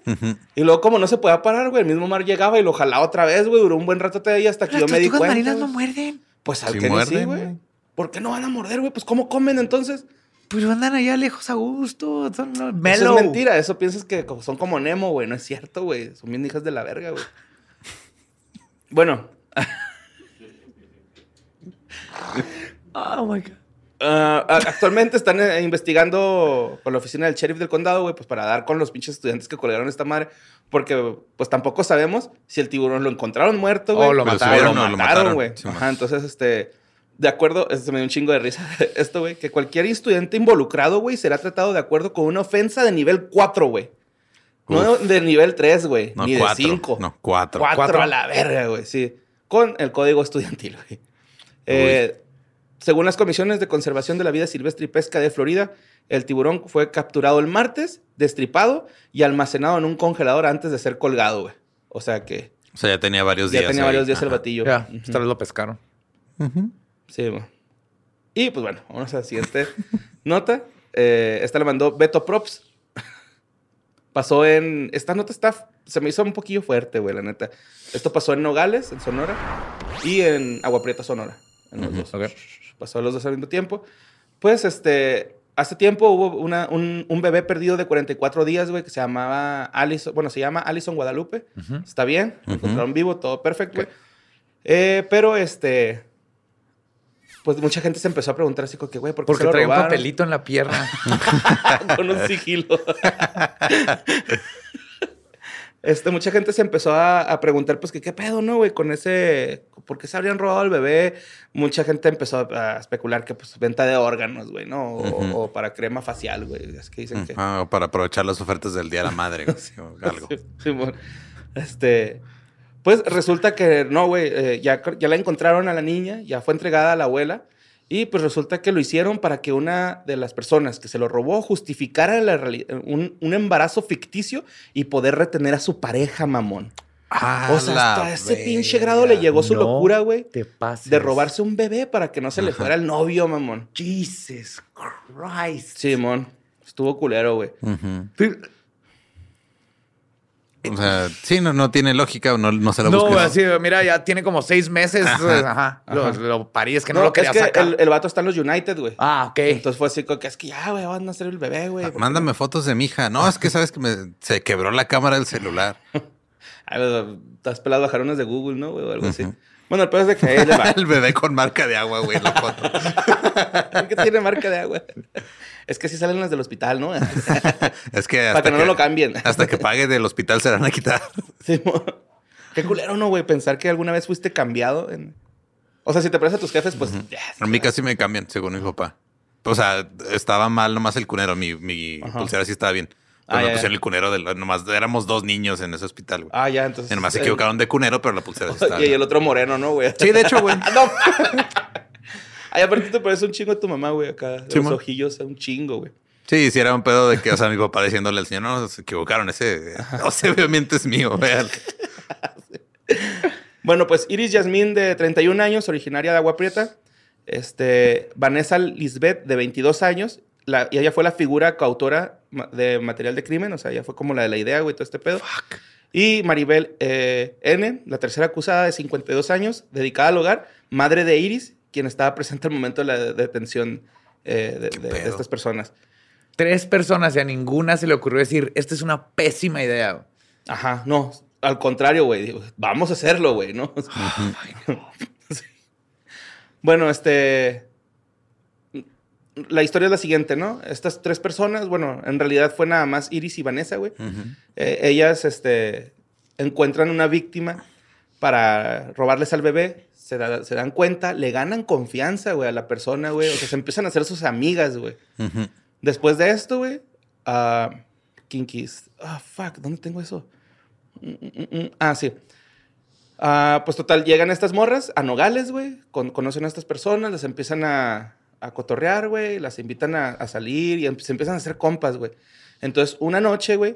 Y luego, como no se podía parar, güey, el mismo mar llegaba y lo jalaba otra vez, güey. Duró un buen rato de ahí hasta que Las yo me di tortugas cuenta. marinas güey. no muerden. Pues al Sí Kenny sí, muerden, güey. güey. ¿Por qué no van a morder, güey? Pues ¿cómo comen entonces? Pero andan allá lejos a gusto. Son Eso es mentira. Eso piensas que son como Nemo, güey. No es cierto, güey. Son bien hijas de la verga, güey. Bueno, Oh my God. A- actualmente están eh, investigando con la oficina del sheriff del condado, güey, pues para dar con los pinches estudiantes que colgaron esta madre. Porque, pues tampoco sabemos si el tiburón lo encontraron muerto, güey. O lo mataron. güey. Sí, Ajá, entonces, este... De acuerdo, este me dio un chingo de risa esto, güey, que cualquier estudiante involucrado, güey, será tratado de acuerdo con una ofensa de nivel 4, güey. No de nivel 3, güey, No, ni de cuatro. 5. No, cuatro. Cuatro, Cuatro. a la verga, güey, sí. Con el código estudiantil, güey. Eh, según las comisiones de conservación de la vida silvestre y pesca de Florida, el tiburón fue capturado el martes, destripado y almacenado en un congelador antes de ser colgado, güey. O sea que O sea, ya tenía varios ya días. tenía ahí. varios días el batillo. Ya, vez lo pescaron. Sí, güey. Y pues bueno, vamos a la siguiente nota. Eh, esta la mandó Beto Props. Pasó en. Esta nota está. Se me hizo un poquillo fuerte, güey, la neta. Esto pasó en Nogales, en Sonora, y en Agua Prieta, Sonora. En los dos. ok. Pasó los dos al mismo tiempo. Pues este. Hace tiempo hubo una- un, un bebé perdido de 44 días, güey, que se llamaba Alison. Bueno, se llama Alison Guadalupe. Ujú. Está bien, lo encontraron vivo, todo perfecto, güey. Eh, pero este. Pues mucha gente se empezó a preguntar así como que, güey, ¿por qué Porque se lo trae un robaron? papelito en la pierna. Con un sigilo. este, mucha gente se empezó a, a preguntar, pues, que qué pedo, ¿no, güey? Con ese. ¿Por qué se habrían robado al bebé? Mucha gente empezó a, especular que, pues, venta de órganos, güey, ¿no? O, para crema facial, güey. Es que dicen que. Ah, o para aprovechar las ofertas del Día de la Madre. güey, o algo. Sí, Simón. Este. Pues resulta que no, güey. eh, ya, ya la encontraron a la niña, ya fue entregada a la abuela. Y pues resulta que lo hicieron para que una de las personas que se lo robó justificara la un, un embarazo ficticio y poder retener a su pareja, mamón. Ah, o sea, la hasta ese pinche grado le llegó su No locura, güey. Te pases. De robarse un bebé para que no se le fuera el novio, mamón. Jesus Christ. Simón. Estuvo culero, güey. O sea, sí, no, no tiene lógica, no, no se la No, busques. así, mira, ya tiene como seis meses. Ajá. Ajá. Lo, Ajá. lo parí, es que no, lo quería es que sacar. el, el vato está en los United, güey. Ah, ok. Entonces fue así como que es que ya, güey, van a hacer el bebé, güey. ¿por qué Mándame fotos de mi hija. No, es que sabes que me, se quebró la cámara del celular. Ay, Estás pelado bajar unas de Google, ¿no, güey? O algo así. Bueno, el peor es de que. El bebé con marca de agua, güey, en la foto. ¿Por qué tiene marca de agua? Es que sí salen las del hospital, ¿no? Es que Para hasta que no lo cambien. Hasta que pague del hospital se van a quitar. Sí. Qué culero, ¿no, güey? Pensar que alguna vez fuiste cambiado. En... O sea, si te pareces a tus jefes, pues... A mí casi me cambian, según mi papá. O sea, estaba mal nomás el cunero. Mi, mi Ajá. pulsera sí estaba bien. Ah, Pero ya, me pusieron ya. el cunero del... Nomás éramos dos niños en ese hospital, güey. Ah, ya, entonces... y nomás se el- equivocaron de cunero, pero la pulsera sí estaba Y el bien. otro moreno, ¿no, güey? Sí, de hecho, güey. Ah, no. Ay, aparte te parece un chingo a tu mamá, güey, acá. De Sí, los ojillos, un chingo, güey. Sí, sí era un pedo de que, o sea, mi papá diciéndole al señor, no, se equivocaron, ese, o sea, obviamente es mío, vean. Bueno, pues Iris Yasmín, de 31 años, originaria de Agua Prieta. Este, Vanessa Lisbeth, de 22 años. La, y ella fue la figura coautora de material de crimen. O sea, ella fue como la de la idea, güey, todo este pedo. Y Maribel eh, N., la tercera acusada, de 52 años, dedicada al hogar, madre de Iris, quien estaba presente al momento de la detención eh, de, de- de pedo? estas personas. Tres personas y a ninguna se le ocurrió decir, esta es una pésima idea. güey". Ajá, no, al contrario, güey. Vamos a hacerlo, güey, ¿no? Sí. Bueno, este. La historia es la siguiente, ¿no? Estas tres personas, bueno, en realidad fue nada más Iris y Vanessa, güey. Eh, ellas, este, encuentran una víctima para robarles al bebé, se, da- se dan cuenta, le ganan confianza, güey, a la persona, güey. O sea, se empiezan a hacer sus amigas, güey. Después de esto, güey, ah, Kinkies. Ah, fuck, ¿dónde tengo eso? Mm, mm, mm. Ah, sí. Ah, pues total, llegan estas morras a Nogales, güey. con- conocen a estas personas, les empiezan a, a cotorrear, güey. Las invitan a, a salir y em- se empiezan a hacer compas, güey. Entonces, una noche, güey,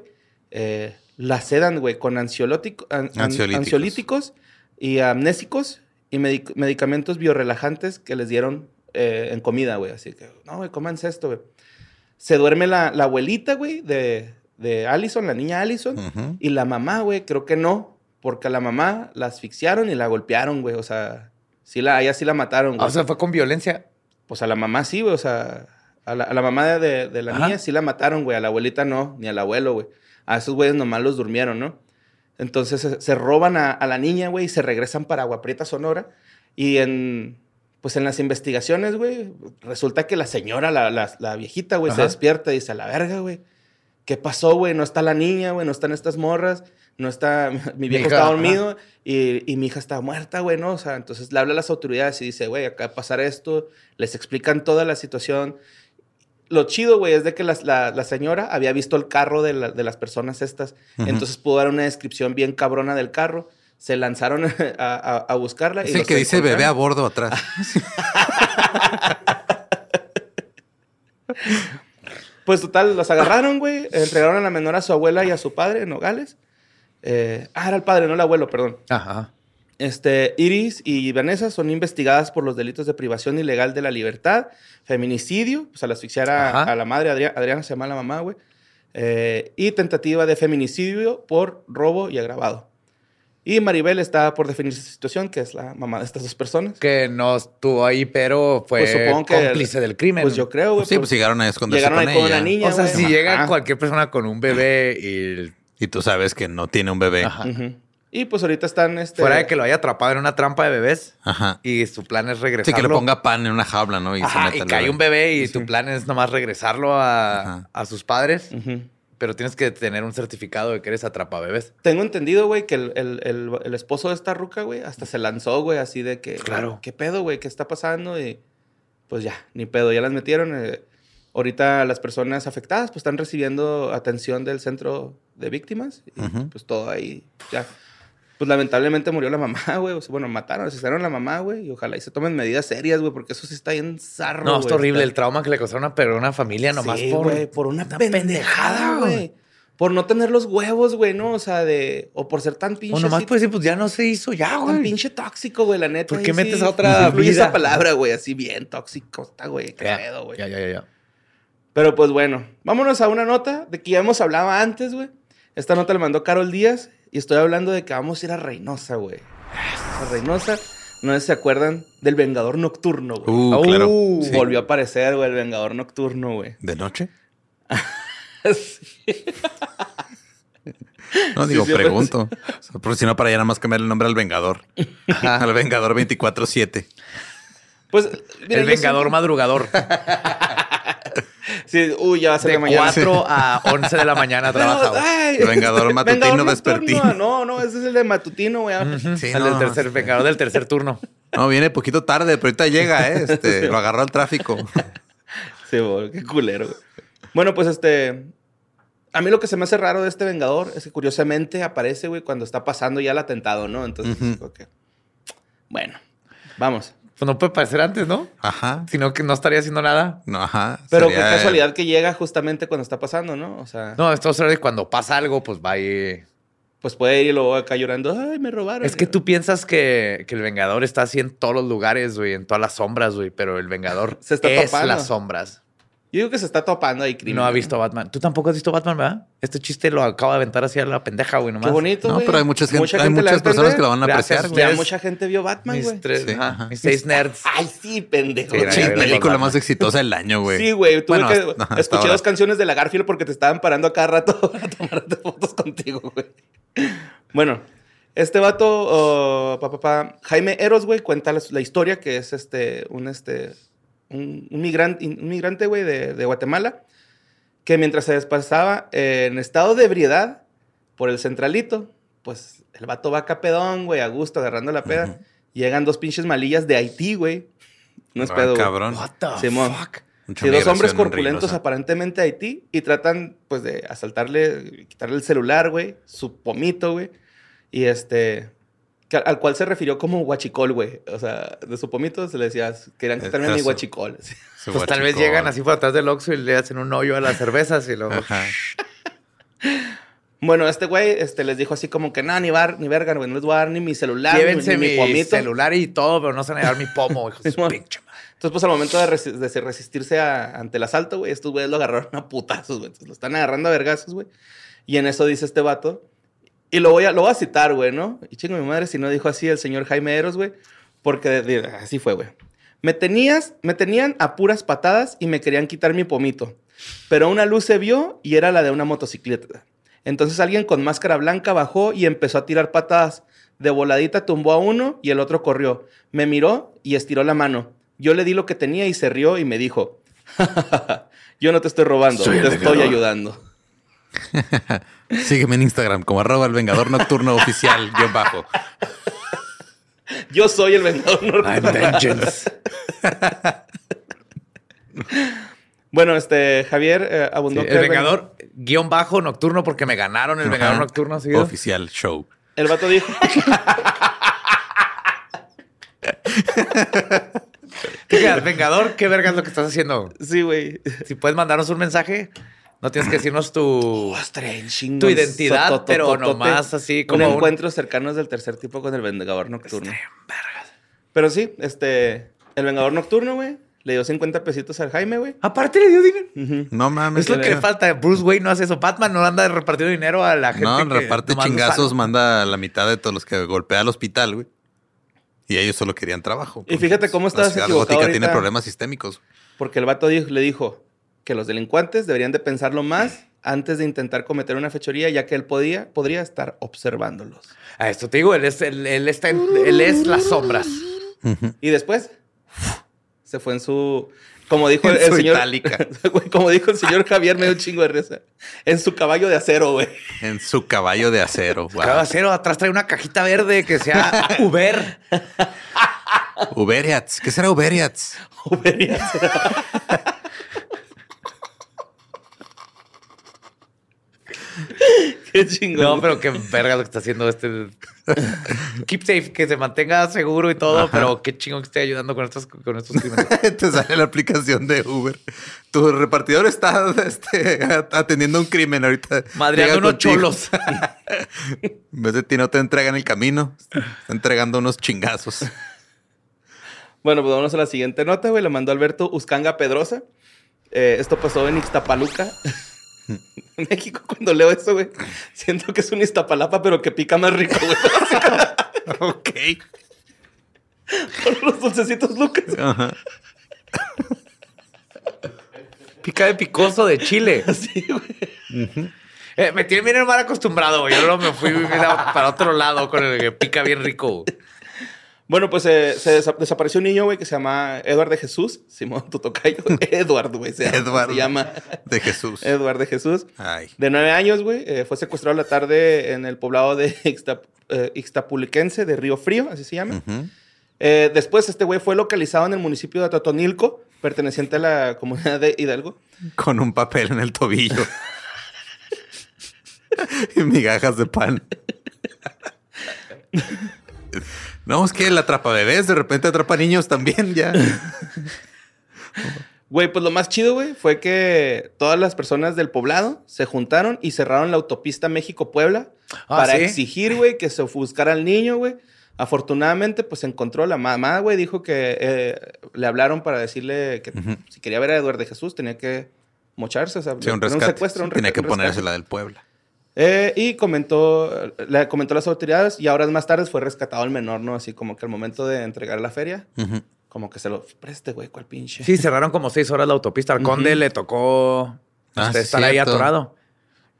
eh, las sedan, güey, con an- Ansiolíticos. ansiolíticos y amnésicos y medic- medicamentos biorelajantes que les dieron eh, en comida, güey. Así que, no, güey, cómanse esto, güey. Se duerme la, la abuelita, güey, de, de Allison, la niña Allison. Y la mamá, güey, creo que no. Porque a la mamá la asfixiaron y la golpearon, güey. O sea, sí la, ella sí la mataron, Ah, güey. o sea, fue con violencia. pues a la mamá sí, güey. O sea, a la, a la mamá de, de- de la Ajá. niña sí la mataron, güey. A la abuelita no, ni al abuelo, güey. A esos güeyes nomás los durmieron, ¿no? Entonces se, se roban a, a la niña, güey, y se regresan para Agua Prieta, Sonora. Y en, pues en las investigaciones, güey, resulta que la señora, la, la- la viejita, güey, se despierta y dice, a la verga, güey. ¿Qué pasó, güey? No está la niña, güey, no están estas morras, no está, mi viejo hija, está dormido y, y mi hija está muerta, güey, ¿no? O sea, entonces le habla a las autoridades y dice, güey, acá pasar esto, les explican toda la situación. Lo chido, güey, es de que la, la señora había visto el carro de, la- de las personas estas, entonces pudo dar una descripción bien cabrona del carro. Se lanzaron a, a- a buscarla. Es y el que dice bebé a bordo atrás. Pues total, los agarraron, güey. Entregaron a la menor a su abuela y a su padre en Nogales. Eh, ah, era el padre, no el abuelo, perdón. Ajá. Este, Iris y Vanessa son investigadas por los delitos de privación ilegal de la libertad, feminicidio, pues al asfixiar a, a la madre, Adriana, Adriana se llama la mamá, güey, eh, y tentativa de feminicidio por robo y agravado. Y Maribel está por definir esa situación, que es la mamá de estas dos personas. Que no estuvo ahí, pero fue Pues que- cómplice del crimen. Pues yo creo, güey. Sí, pues, llegaron a esconderse llegaron con ahí con ella. una niña, O sea, güey. si llega Ajá. cualquier persona con un bebé y Y tú sabes que no tiene un bebé. Ajá. Ujú. Y pues ahorita están, este... fuera de que lo haya atrapado en una trampa de bebés Ajá. y su plan es Sí, regresarlo. que le ponga pan en una jaula, ¿no? Y se Ajá, meta y cae un bebé y Sí. tu plan es nomás regresarlo a, a sus padres, pero tienes que tener un certificado de que eres atrapabebés. Tengo entendido, güey, que el, el- el- el esposo de esta ruca, güey, hasta se lanzó, güey, así de que... Claro. ¿Qué pedo, güey? ¿Qué está pasando? Y pues ya, ni pedo, ya las metieron. eh. ahorita las personas afectadas pues están recibiendo atención del centro de víctimas. Y pues todo ahí, ya. Pues lamentablemente murió la mamá, güey. O sea, bueno, mataron, asesinaron a la mamá, güey. Y ojalá y se tomen medidas serias, güey, porque eso sí está bien zarro, No, güey, horrible está- el trauma que le causaron a, pero una familia nomás Sí, por, güey, por una, una pendejada, güey. Por no tener los huevos, güey, ¿no? O sea, de... O por ser tan pinche... O nomás así, pues decir, pues ya no se hizo ya, tan güey. pinche tóxico, güey, la neta. ¿Por qué sí- metes a otra vida? esa palabra, güey, así bien tóxico está, güey. Qué pedo, güey. ya, ya, ya, ya. Pero pues bueno, vámonos a una nota de que ya hemos hablado antes, güey. Esta nota la mandó Carol Díaz y estoy hablando de que vamos a ir a Reynosa, güey. A Reynosa, no sé si se acuerdan del Vengador Nocturno, güey. Uh, claro. Uh, Sí. Volvió a aparecer, güey, el Vengador Nocturno, güey. ¿De noche? Sí. No, digo, sí, pregunto. Por si no, para ya nada más cambiar el nombre al Vengador. Al Vengador 24-7. Pues, mira, el vengador madrugador. Sí, uy, ya va a ser De mañana. 4 a 11 de la mañana trabajaba. Ay, Vengador matutino Vengador vespertino. nocturno. No, no, ese es el de matutino, güey. Sí, el no, del tercer vengador del tercer turno. no, viene poquito tarde, pero ahorita llega, ¿eh? Este, Lo agarró al tráfico. Sí, güey, qué culero. güey. Bueno, pues este. A mí lo que se me hace raro de este Vengador es que curiosamente aparece, güey, cuando está pasando ya el atentado, ¿no? Entonces, ok. Bueno, vamos. Pues no puede parecer antes, ¿no? Ajá. Sino que no estaría haciendo nada. No, ajá. Pero Sería- qué casualidad que llega justamente cuando está pasando, ¿no? O sea, No, esto es de cuando pasa algo, pues va y... pues puede ir y luego acá llorando, ay, me robaron. Es que tú piensas que, que el Vengador está así en todos los lugares, güey, en todas las sombras, güey, pero el Vengador Se está es topando. las sombras. Yo digo que se está topando ahí, Y crimen. no ha visto Batman. Tú tampoco has visto Batman, ¿verdad? Este chiste lo acaba de aventar así a la pendeja, güey, nomás. Qué bonito, No, güey. pero hay muchas gente- hay le va a muchas personas entender. que lo van a Gracias, apreciar, Ya güey. mucha gente vio Batman, güey. Mis, tres, Sí, ajá, ajá. mis seis nerds. Ay, sí, pendejo. Sí, era- película más exitosa del año, güey. Sí, güey. Tuve Bueno, que hasta- hasta escuché ahora. dos canciones de la Garfield porque te estaban parando a cada rato a tomarte fotos contigo, güey. Bueno, este vato, oh, pa, pa, pa, Jaime Eros, güey, cuenta la, la historia que es este, un, este, un, un migrante, un migrante, güey, de, de Guatemala, que mientras se desplazaba en estado de ebriedad por el centralito, pues el vato va acá pedón, güey, a gusto, agarrando la peda. Llegan dos pinches malillas de Haití, güey. No es Ah, pedo, cabrón. What the Simón. fuck? Sí, dos hombres corpulentos rilosa. aparentemente a Haití y tratan pues de asaltarle, quitarle el celular, güey, su pomito, güey. Y este, que- al cual se refirió como guachicol, güey. O sea, de su pomito se le decía, querían quitarme mi guachicol. Pues tal vez llegan así por atrás del Oxxo y le hacen un hoyo a las cervezas y luego... Ajá. Bueno, este güey este, les dijo así como que, no, ni, bar, ni verga, güey, no les voy a dar ni mi celular, ni- Llévense ni, mi, mi pomito. celular y todo, pero no se van a llevar mi pomo, hijo de su pinche madre. Entonces, pues al momento de, resi- de resistirse a- ante el asalto, güey, estos güeyes lo agarraron a putazos, güey. Entonces, lo están agarrando a vergazos, güey. Y en eso dice este vato. Y lo voy a, lo voy a citar, güey, ¿no? Y chingo mi madre si no dijo así el señor Jaime Eros, güey. Porque de- de- así fue, güey. Me tenías, me tenían a puras patadas y me querían quitar mi pomito. Pero una luz se vio y era la de una motocicleta. Entonces alguien con máscara blanca bajó y empezó a tirar patadas. De voladita tumbó a uno y el otro corrió. Me miró y estiró la mano. Yo le di lo que tenía y se rió y me dijo, yo no te estoy robando, Soy te estoy vengador". ayudando. Sígueme en Instagram como arroba el vengador nocturno oficial, guion bajo. Yo soy el vengador I'm nocturno. vengeance. Bueno, este, Javier eh, abundó Sí, el ven- vengador guion bajo nocturno porque me ganaron el vengador nocturno. ¿sí? Oficial show. El vato dijo, ¿Qué quedas, vengador? ¿Qué verga es lo que estás haciendo? sí, güey. Si puedes mandarnos un mensaje, no tienes que decirnos tu... Oh. Tu identidad, pero nomás así como Un un- encuentro cercanos del tercer tipo con el Vengador Nocturno. Pero sí, este... El Vengador Nocturno, güey. Le dio 50 pesitos al Jaime, güey. Aparte le dio dinero. No mames. Es lo que le falta. Bruce Wayne no hace eso. Batman no anda repartiendo dinero a la gente. No, que reparte chingazos, manda la mitad de todos los que golpea al hospital, güey. Y ellos solo querían trabajo. Y fíjate cómo estás La ciudad equivocado tiene problemas sistémicos. Porque el vato dijo- le dijo que los delincuentes deberían de pensarlo más antes de intentar cometer una fechoría, ya que él podía, podría estar observándolos. A esto te digo, él es, él, él está en- él es las sombras. Y después se fue en su... Como dijo el, En el su señor... itálica. Como dijo el señor Javier, me dio un chingo de risa. En su caballo de acero, güey. En su caballo de acero. Wow. Cada acero atrás trae una cajita verde que sea Uber. Uberiats. ¿Qué será Uberiats? Qué chingón. No, pero qué verga lo que está haciendo este. Keep safe, que se mantenga seguro y todo, pero qué chingón que esté ayudando con estos, con estos crímenes. Te sale la aplicación de Uber. Tu repartidor está este, atendiendo un crimen ahorita. Madreando Llega unos contigo. cholos. En vez de ti no te entregan el camino, está entregando unos chingazos. Bueno, pues vamos a la siguiente nota, güey. La mandó Alberto Uscanga Pedrosa. Eh, esto pasó en Ixtapaluca. México, cuando leo eso, güey, siento que es un Iztapalapa, pero que pica más rico, güey. ok. Por los dulcecitos Lucas. Ajá. Pica de picoso de Chile. Güey. Eh, me tiene bien mal acostumbrado, güey. Yo no me fui para otro lado con el que pica bien rico. Bueno, pues eh, se desa- desapareció un niño, güey, que se llama Eduard de Jesús. Simón, tu tocayo. Eduard, güey. Se, llama- Edward. se llama De Jesús. Eduard de Jesús. Ay. De nueve años, güey. eh, fue secuestrado la tarde en el poblado de Ixtap- eh, Ixtapuliquense de Río Frío, así se llama. Después, este güey fue localizado en el municipio de Totonilco, perteneciente a la comunidad de Hidalgo. Con un papel en el tobillo. y migajas de pan. No, es que el atrapa bebés, de repente atrapa niños también ya. Güey, pues lo más chido, güey, fue que todas las personas del poblado se juntaron y cerraron la autopista México-Puebla Ah, para ¿sí? exigir, güey, que se buscara al niño, güey. Afortunadamente, pues encontró la mamá, güey, dijo que eh, le hablaron para decirle que si quería ver a Eduardo de Jesús tenía que mocharse, o sea, Sí, un rescate. secuestro, un Tenía que un ponerse rescate. la del Puebla. Eh, y comentó, le comentó a las autoridades y horas más tarde fue rescatado el menor, ¿no? Así como que al momento de entregar la feria, como que se lo preste, güey, cuál pinche. Sí, cerraron como seis horas la autopista. Al conde le tocó Ah, este, sí, estar ahí cierto. atorado.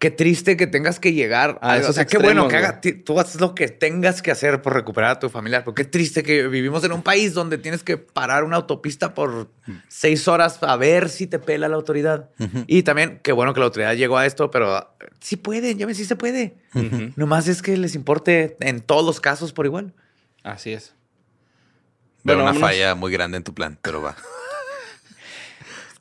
Qué triste que tengas que llegar A a esos O sea, qué bueno que haga, tú haces lo que tengas que hacer por recuperar a tu familia. Porque qué triste que vivimos en un país donde tienes que parar una autopista por seis horas a ver si te pela la autoridad. Y también, qué bueno que la autoridad llegó a esto, pero ah, sí pueden, ya ven, sí se puede. Ujú. Nomás es que les importe en todos los casos por igual. Así es. Veo Bueno, una vámonos. falla muy grande en tu plan, pero va.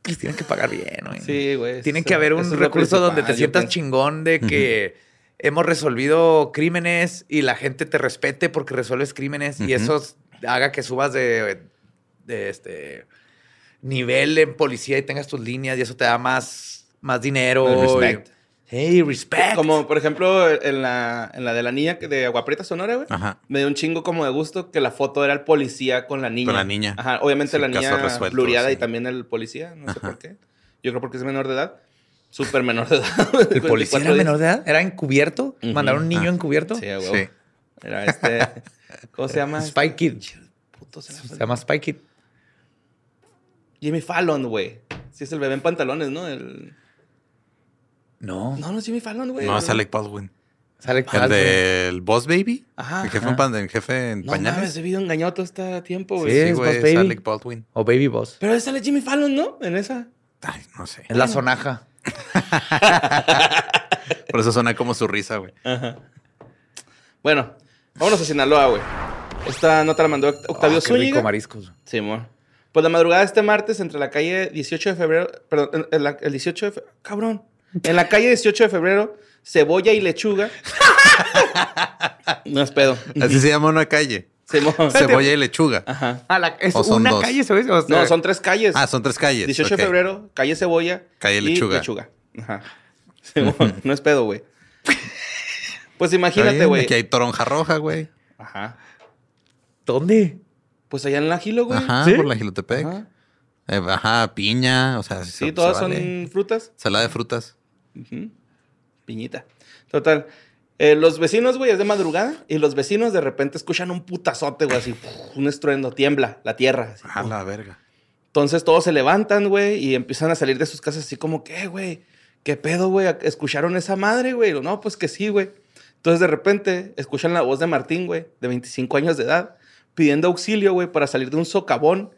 Que les tienen que pagar bien, güey. Sí, güey. Tienen eso- que haber un recurso donde te sientas chingón de que hemos resolvido crímenes y la gente te respete porque resuelves crímenes y eso haga que subas de, de este nivel en policía y tengas tus líneas y eso te da más, más dinero. Y-. Hey, respect. Como, por ejemplo, en la, en la de la niña de Agua Prieta Sonora, güey. Ajá. Me dio un chingo como de gusto que la foto era el policía con la niña. Con la niña. Ajá, obviamente Sí, la niña resuelto, sí. y también el policía, no sé por qué. Yo creo porque es menor de edad. Súper menor de edad. ¿El policía era menor de edad? ¿Era encubierto? Ujú. ¿Mandaron un niño Ah. encubierto? Sí, huevo. Sí. Era este... ¿Cómo se llama? Spy Kid. Puto, se llama Spy Kid. Jimmy Fallon, güey. Sí, es el bebé en pantalones, ¿no? El... No. No, no es Jimmy Fallon, güey. No, es Alec Baldwin. Sale El Carlson. del Boss Baby. Ajá, El jefe, ajá. en, pan- el jefe en No mames, pañales. he vivido engañado todo este tiempo, güey. Sí, Sí, es güey, es Baby. Alec Baldwin. O Baby Boss. Pero es Jimmy Fallon, ¿no? En esa. Ay, no sé. Es la sonaja. Por eso suena como su risa, güey. Ajá. Bueno, vámonos a Sinaloa, güey. Esta nota la mandó Octavio Oh, qué rico Zúñiga. mariscos. Sí, amor. Pues la madrugada de este martes, entre la calle 18 de febrero, perdón, en- en el 18 de febrero, cabrón, en la calle 18 de febrero, cebolla y lechuga. no es pedo. Así se llama una calle. Cebolla y lechuga. Ajá. Ah, la- es ¿O son una dos? calle, ¿sabes? O sea, No, son tres calles. Ah, son tres calles. 18 ok. de febrero, calle cebolla. Calle y lechuga. Ajá. No es pedo, güey. Pues imagínate, güey. Aquí hay toronja roja, güey. Ajá. ¿Dónde? Pues allá en la Gilo, güey. Ajá, ¿Sí? por la Gilotepec. Ajá. Eh, Ajá, piña, o sea, Sí, se- todas se son frutas. Salada de frutas. Piñita. Total. Eh, los vecinos, güey, es de madrugada y los vecinos de repente escuchan un putazote, güey, así, un estruendo, tiembla la tierra. así. A la verga. Entonces todos se levantan, güey, y empiezan a salir de sus casas así como, ¿qué, güey? ¿Qué pedo, güey? ¿Escucharon esa madre, güey? No, pues que sí, güey. Entonces de repente escuchan la voz de Martín, güey, de 25 años de edad, pidiendo auxilio, güey, para salir de un socavón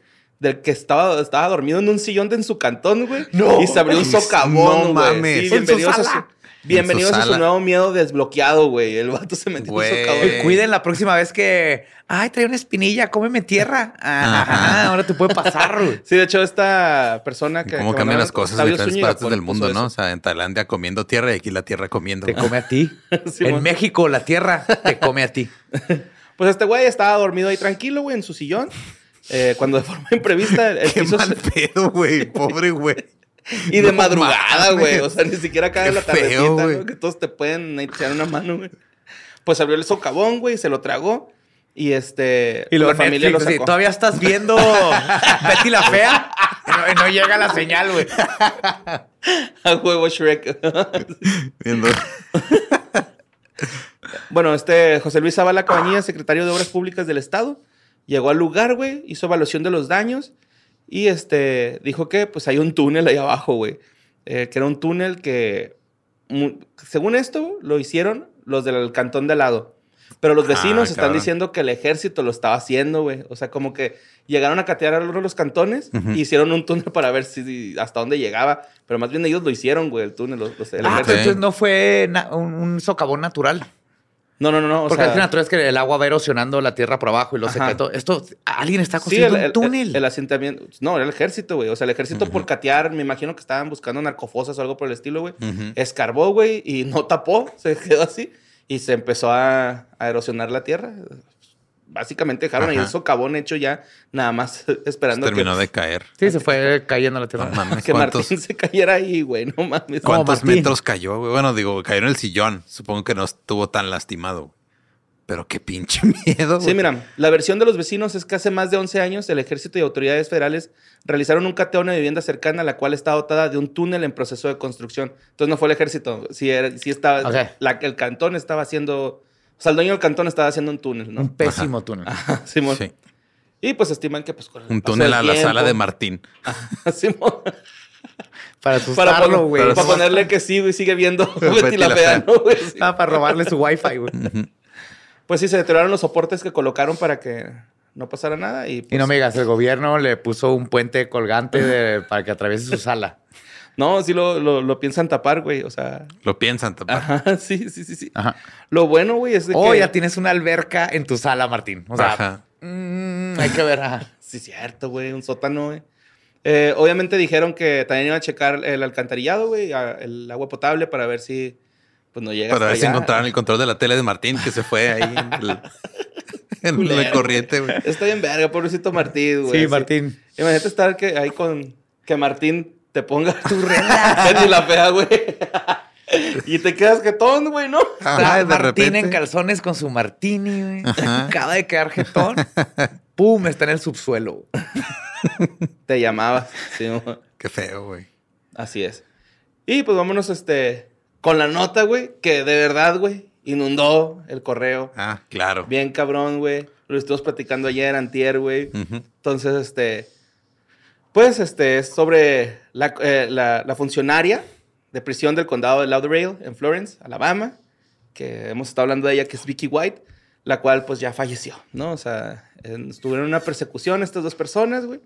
del que estaba, estaba dormido en un sillón de en su cantón, güey. No. Y se abrió un No socavón, güey. mames. Sí, En su bienvenidos a su, bienvenidos En su a su nuevo miedo desbloqueado, güey. El vato se metió en Güey. un socavón. Cuiden la próxima vez que. Ay, trae una espinilla, cómeme tierra. Ajá, Ajá. ahora te puede pasar, güey. Sí, de hecho, esta persona que. ¿Cómo que cambian las cosas en diferentes Zúñiga partes del mundo, puso no? O eso. sea, en Tailandia comiendo tierra y aquí la tierra comiendo. Te come a ti. Sí, en. México, la tierra te come a ti. Pues este güey estaba dormido ahí tranquilo, güey, en su sillón. Eh, cuando de forma imprevista el Qué piso mal se- pedo, güey. Pobre güey. Y de No madrugada, güey. O sea, ni siquiera cae Qué la feo, tardecita. Que todos te pueden echar una mano, güey. Pues abrió el socavón, güey, se lo tragó. Y este. Y la familia lo Netflix, así, sacó. todavía estás viendo Betty la Fea no llega la señal, güey. A huevo Shrek. Viendo. bueno, este José Luis Zavala Cabañía, secretario de Obras Públicas del Estado, llegó al lugar, güey, hizo evaluación de los daños y este dijo que pues hay un túnel ahí abajo, güey. Eh, que era un túnel que, según esto, lo hicieron los del cantón de al lado. Pero los Ah, vecinos están cabrón. diciendo que el ejército lo estaba haciendo, güey. O sea, como que llegaron a catear a los cantones Ujú. y hicieron un túnel para ver si, si- hasta dónde llegaba. Pero más bien ellos lo hicieron, güey, el túnel. los- los- el Ah, ejército. entonces no fue un socavón natural. No, no, no, no. o Porque sea, al es que el agua va erosionando la tierra por abajo y lo seca todo. Esto, alguien está construyendo el, el- un túnel. el- el asentamiento. No, era el ejército, güey. O sea, el ejército por catear, me imagino que estaban buscando narcofosas o algo por el estilo, güey. Escarbó, güey, y no tapó, se quedó así. Y se empezó a, a erosionar la tierra. Básicamente dejaron ahí el socavón hecho ya, nada más esperando Terminó que, de caer. sí, se fue cayendo la tierra. No mames, que ¿cuántos, Martín se cayera ahí, güey. No mames. ¿Cómo, cuántos Martín? metros cayó, güey? Bueno, digo, cayó en el sillón. Supongo que no estuvo tan lastimado. Pero qué pinche miedo, güey. Sí, mira, la versión de los vecinos es que hace más de 11 años el ejército y autoridades federales realizaron un cateo a una vivienda cercana, la cual está dotada de un túnel en proceso de construcción. Entonces no fue el ejército, sí, era, sí estaba, Ok. la- el cantón estaba haciendo, o sea, el dueño del cantón estaba haciendo un túnel, Un ¿no? pésimo túnel. Simón. Sí. Y pues estiman que pues con el Un paso túnel del a la tiempo- sala de Martín. Simón. Para Para, asustarlo, güey. para ponerle que sí, güey, sigue viendo Betty la fea. ¿no, güey? Sí. Ah, para robarle su wifi, güey. Pues sí, se deterioraron los soportes que colocaron para que no pasara nada y Y pues, no me digas, el gobierno le puso un puente colgante de- para que atraviese su sala. No, sí lo, lo, lo piensan tapar, güey, o sea... Lo piensan tapar. Ajá, sí, sí, sí, sí. Ajá. Lo bueno, güey, es de Oh, que... ya tienes una alberca en tu sala, Martín. O sea, Ajá. mm, hay que ver. ajá. Sí, cierto, güey, un sótano, güey. Eh, obviamente dijeron que también iban a checar el alcantarillado, güey, el agua potable para ver si pues no llega Para hasta ver si encontraron el control de la tele de Martín que se fue ahí en, el- en Culero, la corriente, güey. Está bien verga, pobrecito Martín, güey. Sí. Martín. Imagínate estar que ahí con que Martín te ponga tu relájate y la fea, güey. y te quedas jetón, güey, ¿no? Ajá, de Martín repente. en calzones con su martini, güey. Acaba de quedar jetón. Pum, está en el subsuelo. Te llamabas. Sí. Qué feo, güey. así es. Y pues vámonos este con la nota, güey, que de verdad, güey, inundó el correo. Ah, claro. Bien cabrón, güey. Lo estuvimos platicando ayer, antier, güey. Entonces, este, pues, este, es sobre la, eh, la- la funcionaria de prisión del condado de Lauderdale en Florence, Alabama, que hemos estado hablando de ella, que es Vicky White, la cual, pues, ya falleció, ¿no? O sea, en- estuvieron en una persecución estas dos personas, güey.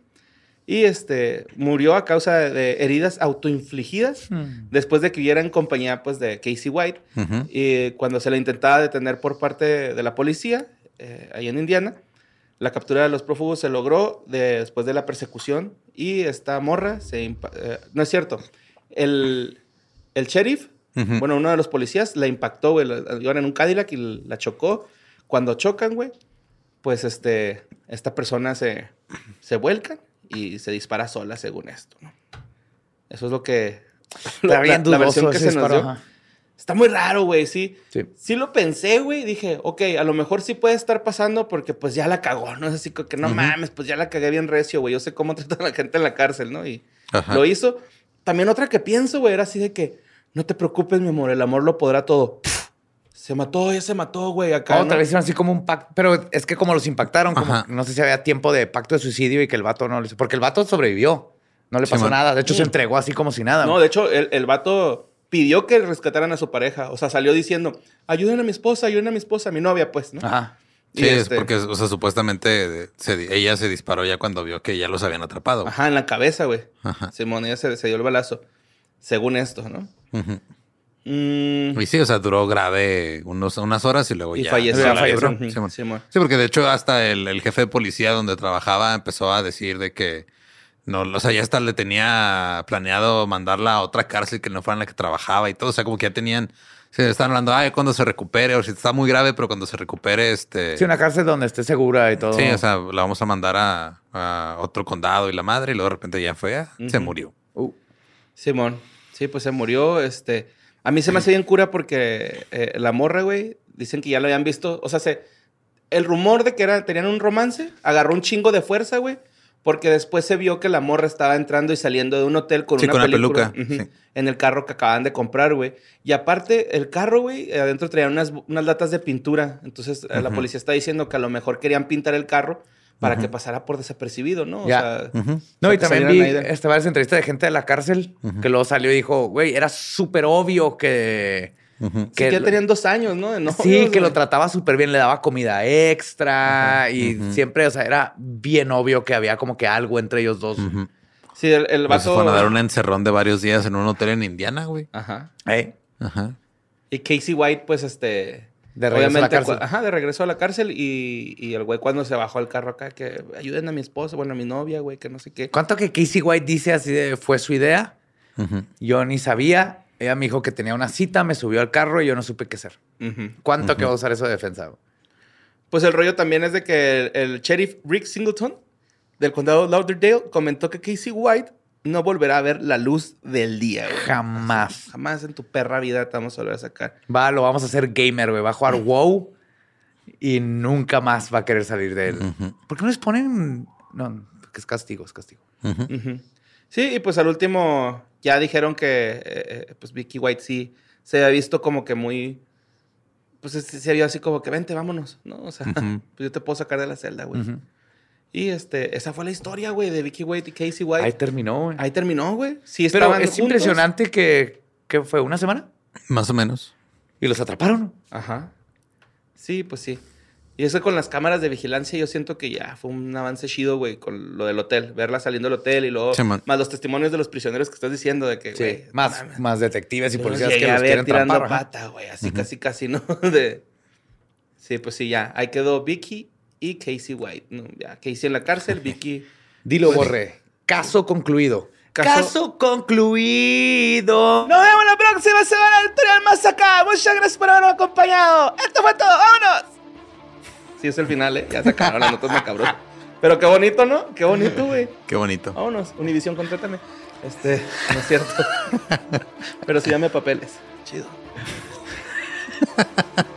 Y, este, murió a causa de heridas autoinfligidas después de que viviera en compañía, pues, de Casey White. Y cuando se la intentaba detener por parte de la policía, eh, ahí en Indiana, la captura de los prófugos se logró de- después de la persecución y esta morra se... eh, no es cierto. El, el sheriff, bueno, uno de los policías, la impactó, güey. Iban en un Cadillac y la chocó. Cuando chocan, güey, pues este, esta persona se, se vuelca y se dispara sola, según esto, ¿no? Eso es lo que... Está bien la, la versión que se nos dio. ajá. Está muy raro, güey, sí. Sí. Sí lo pensé, güey. Dije, ok, a lo mejor sí puede estar pasando porque pues ya la cagó, ¿no? Es así como que no mames, pues ya la cagué bien recio, güey. Yo sé cómo tratan a la gente en la cárcel, ¿no? Y Ajá. lo hizo. También otra que pienso, güey, era así de que no te preocupes, mi amor, el amor lo podrá todo. Se mató, ya se mató, güey, acá. Otra ¿no? vez así como un pacto. Pero es que como los impactaron, como no sé si había tiempo de pacto de suicidio y que el vato no hizo. Porque el vato sobrevivió. No le pasó nada. De hecho, se entregó así como si nada. No, de hecho, el, el vato pidió que rescataran a su pareja. O sea, salió diciendo, ayuden a mi esposa, ayuden a mi esposa, a mi novia, pues, ¿no? Ajá. Y Sí, es este- porque, o sea, supuestamente se ella se disparó ya cuando vio que ya los habían atrapado. Ajá, en la cabeza, güey. Ajá. Simón, ella se, se dio el balazo. Según esto, ¿no? Ujú. Mm, Y sí, o sea, duró grave unos, unas horas y luego y ya. falleció. ya falleció. Simón. Sí, porque de hecho hasta el, el jefe de policía donde trabajaba empezó a decir de que no, o sea, ya hasta le tenía planeado mandarla a otra cárcel que no fuera en la que trabajaba y todo. O sea, como que ya tenían, se estaban hablando, ay, cuando se recupere, o si está muy grave, pero cuando se recupere, este. Sí, una cárcel donde esté segura y todo. Sí, o sea, la vamos a mandar a, a otro condado y la madre, y luego de repente ya fue, ah, se murió. Uh, Simón. Sí, pues se murió. Este. A mí se me hace bien cura porque eh, la morra, güey, dicen que ya lo habían visto. O sea, se, el rumor de que era, tenían un romance agarró un chingo de fuerza, güey. Porque después se vio que la morra estaba entrando y saliendo de un hotel con Sí, una con la película, peluca, sí. en el carro que acaban de comprar, güey. Y aparte, el carro, güey, adentro traía unas, unas latas de pintura. Entonces, eh, la policía está diciendo que a lo mejor querían pintar el carro para que pasara por desapercibido, ¿no? O Ya. sea. No, y también vi de- este, varias entrevistas de gente de la cárcel que luego salió y dijo, güey, era súper obvio que... Que ya tenían dos años, ¿no? De sí, que lo trataba súper bien, le daba comida extra y siempre, o sea, era bien obvio que había como que algo entre ellos dos. Sí, el, el Pues se vato... fueron a dar un encerrón de varios días en un hotel en Indiana, güey. Ajá. ¿Eh? Ajá. Y Casey White, pues, este... De regreso a la cárcel. cu- Ajá, de regreso a la cárcel. Y, y el güey cuando se bajó al carro acá, que ayuden a mi esposa, bueno, a mi novia, güey, que no sé qué. ¿Cuánto que Casey White dice así de fue su idea? Yo ni sabía. Ella me dijo que tenía una cita, me subió al carro y yo no supe qué hacer. ¿Cuánto que va a usar eso de defensa? Pues el rollo también es de que el, el sheriff Rick Singleton del condado de Lauderdale comentó que Casey White no volverá a ver la luz del día, güey. Jamás. Jamás en tu perra vida te vamos a volver a sacar. Va, lo vamos a hacer gamer, güey. Va a jugar WoW y nunca más va a querer salir de él. ¿Por qué no les ponen...? No, que es castigo, es castigo. Sí, y pues al último ya dijeron que eh, eh, pues Vicky White sí se había visto como que muy... Pues se, vio así como que vente, vámonos, ¿no? O sea, pues yo te puedo sacar de la celda, güey. Ujú. Y este, esa fue la historia, güey, de Vicky White y Casey White. Ahí Ahí, terminó, güey. terminó, güey. Sí, Pero estaban es juntos. impresionante que, que fue una semana Más o menos. y los atraparon. Ajá. Sí, pues sí. Y eso con las cámaras de vigilancia, yo siento que ya fue un avance chido, güey, con lo del hotel. Verla saliendo del hotel y luego... Sí, más los testimonios de los prisioneros que estás diciendo de que, güey... más, más detectives y policías que a los ver quieren tirando trampar. pata, güey. Así casi, casi, ¿no? De... Sí, pues sí, ya. Ahí quedó Vicky y Casey White. ¿no? Ya, Casey en la cárcel, Vicky... Dilo, Pues- borré. Caso concluido. Caso- Caso, concluido. Nos vemos la próxima semana del Tutorial Más Acá. Muchas gracias por habernos acompañado. Esto fue todo. ¡Vámonos! Sí, es el final, ¿eh? Ya se acabaron las notas macabrosas. Pero qué bonito, ¿no? Qué bonito, güey. Qué bonito. Vámonos. Univisión, contrátame. Este, no es cierto. Pero sí dame papeles. Chido.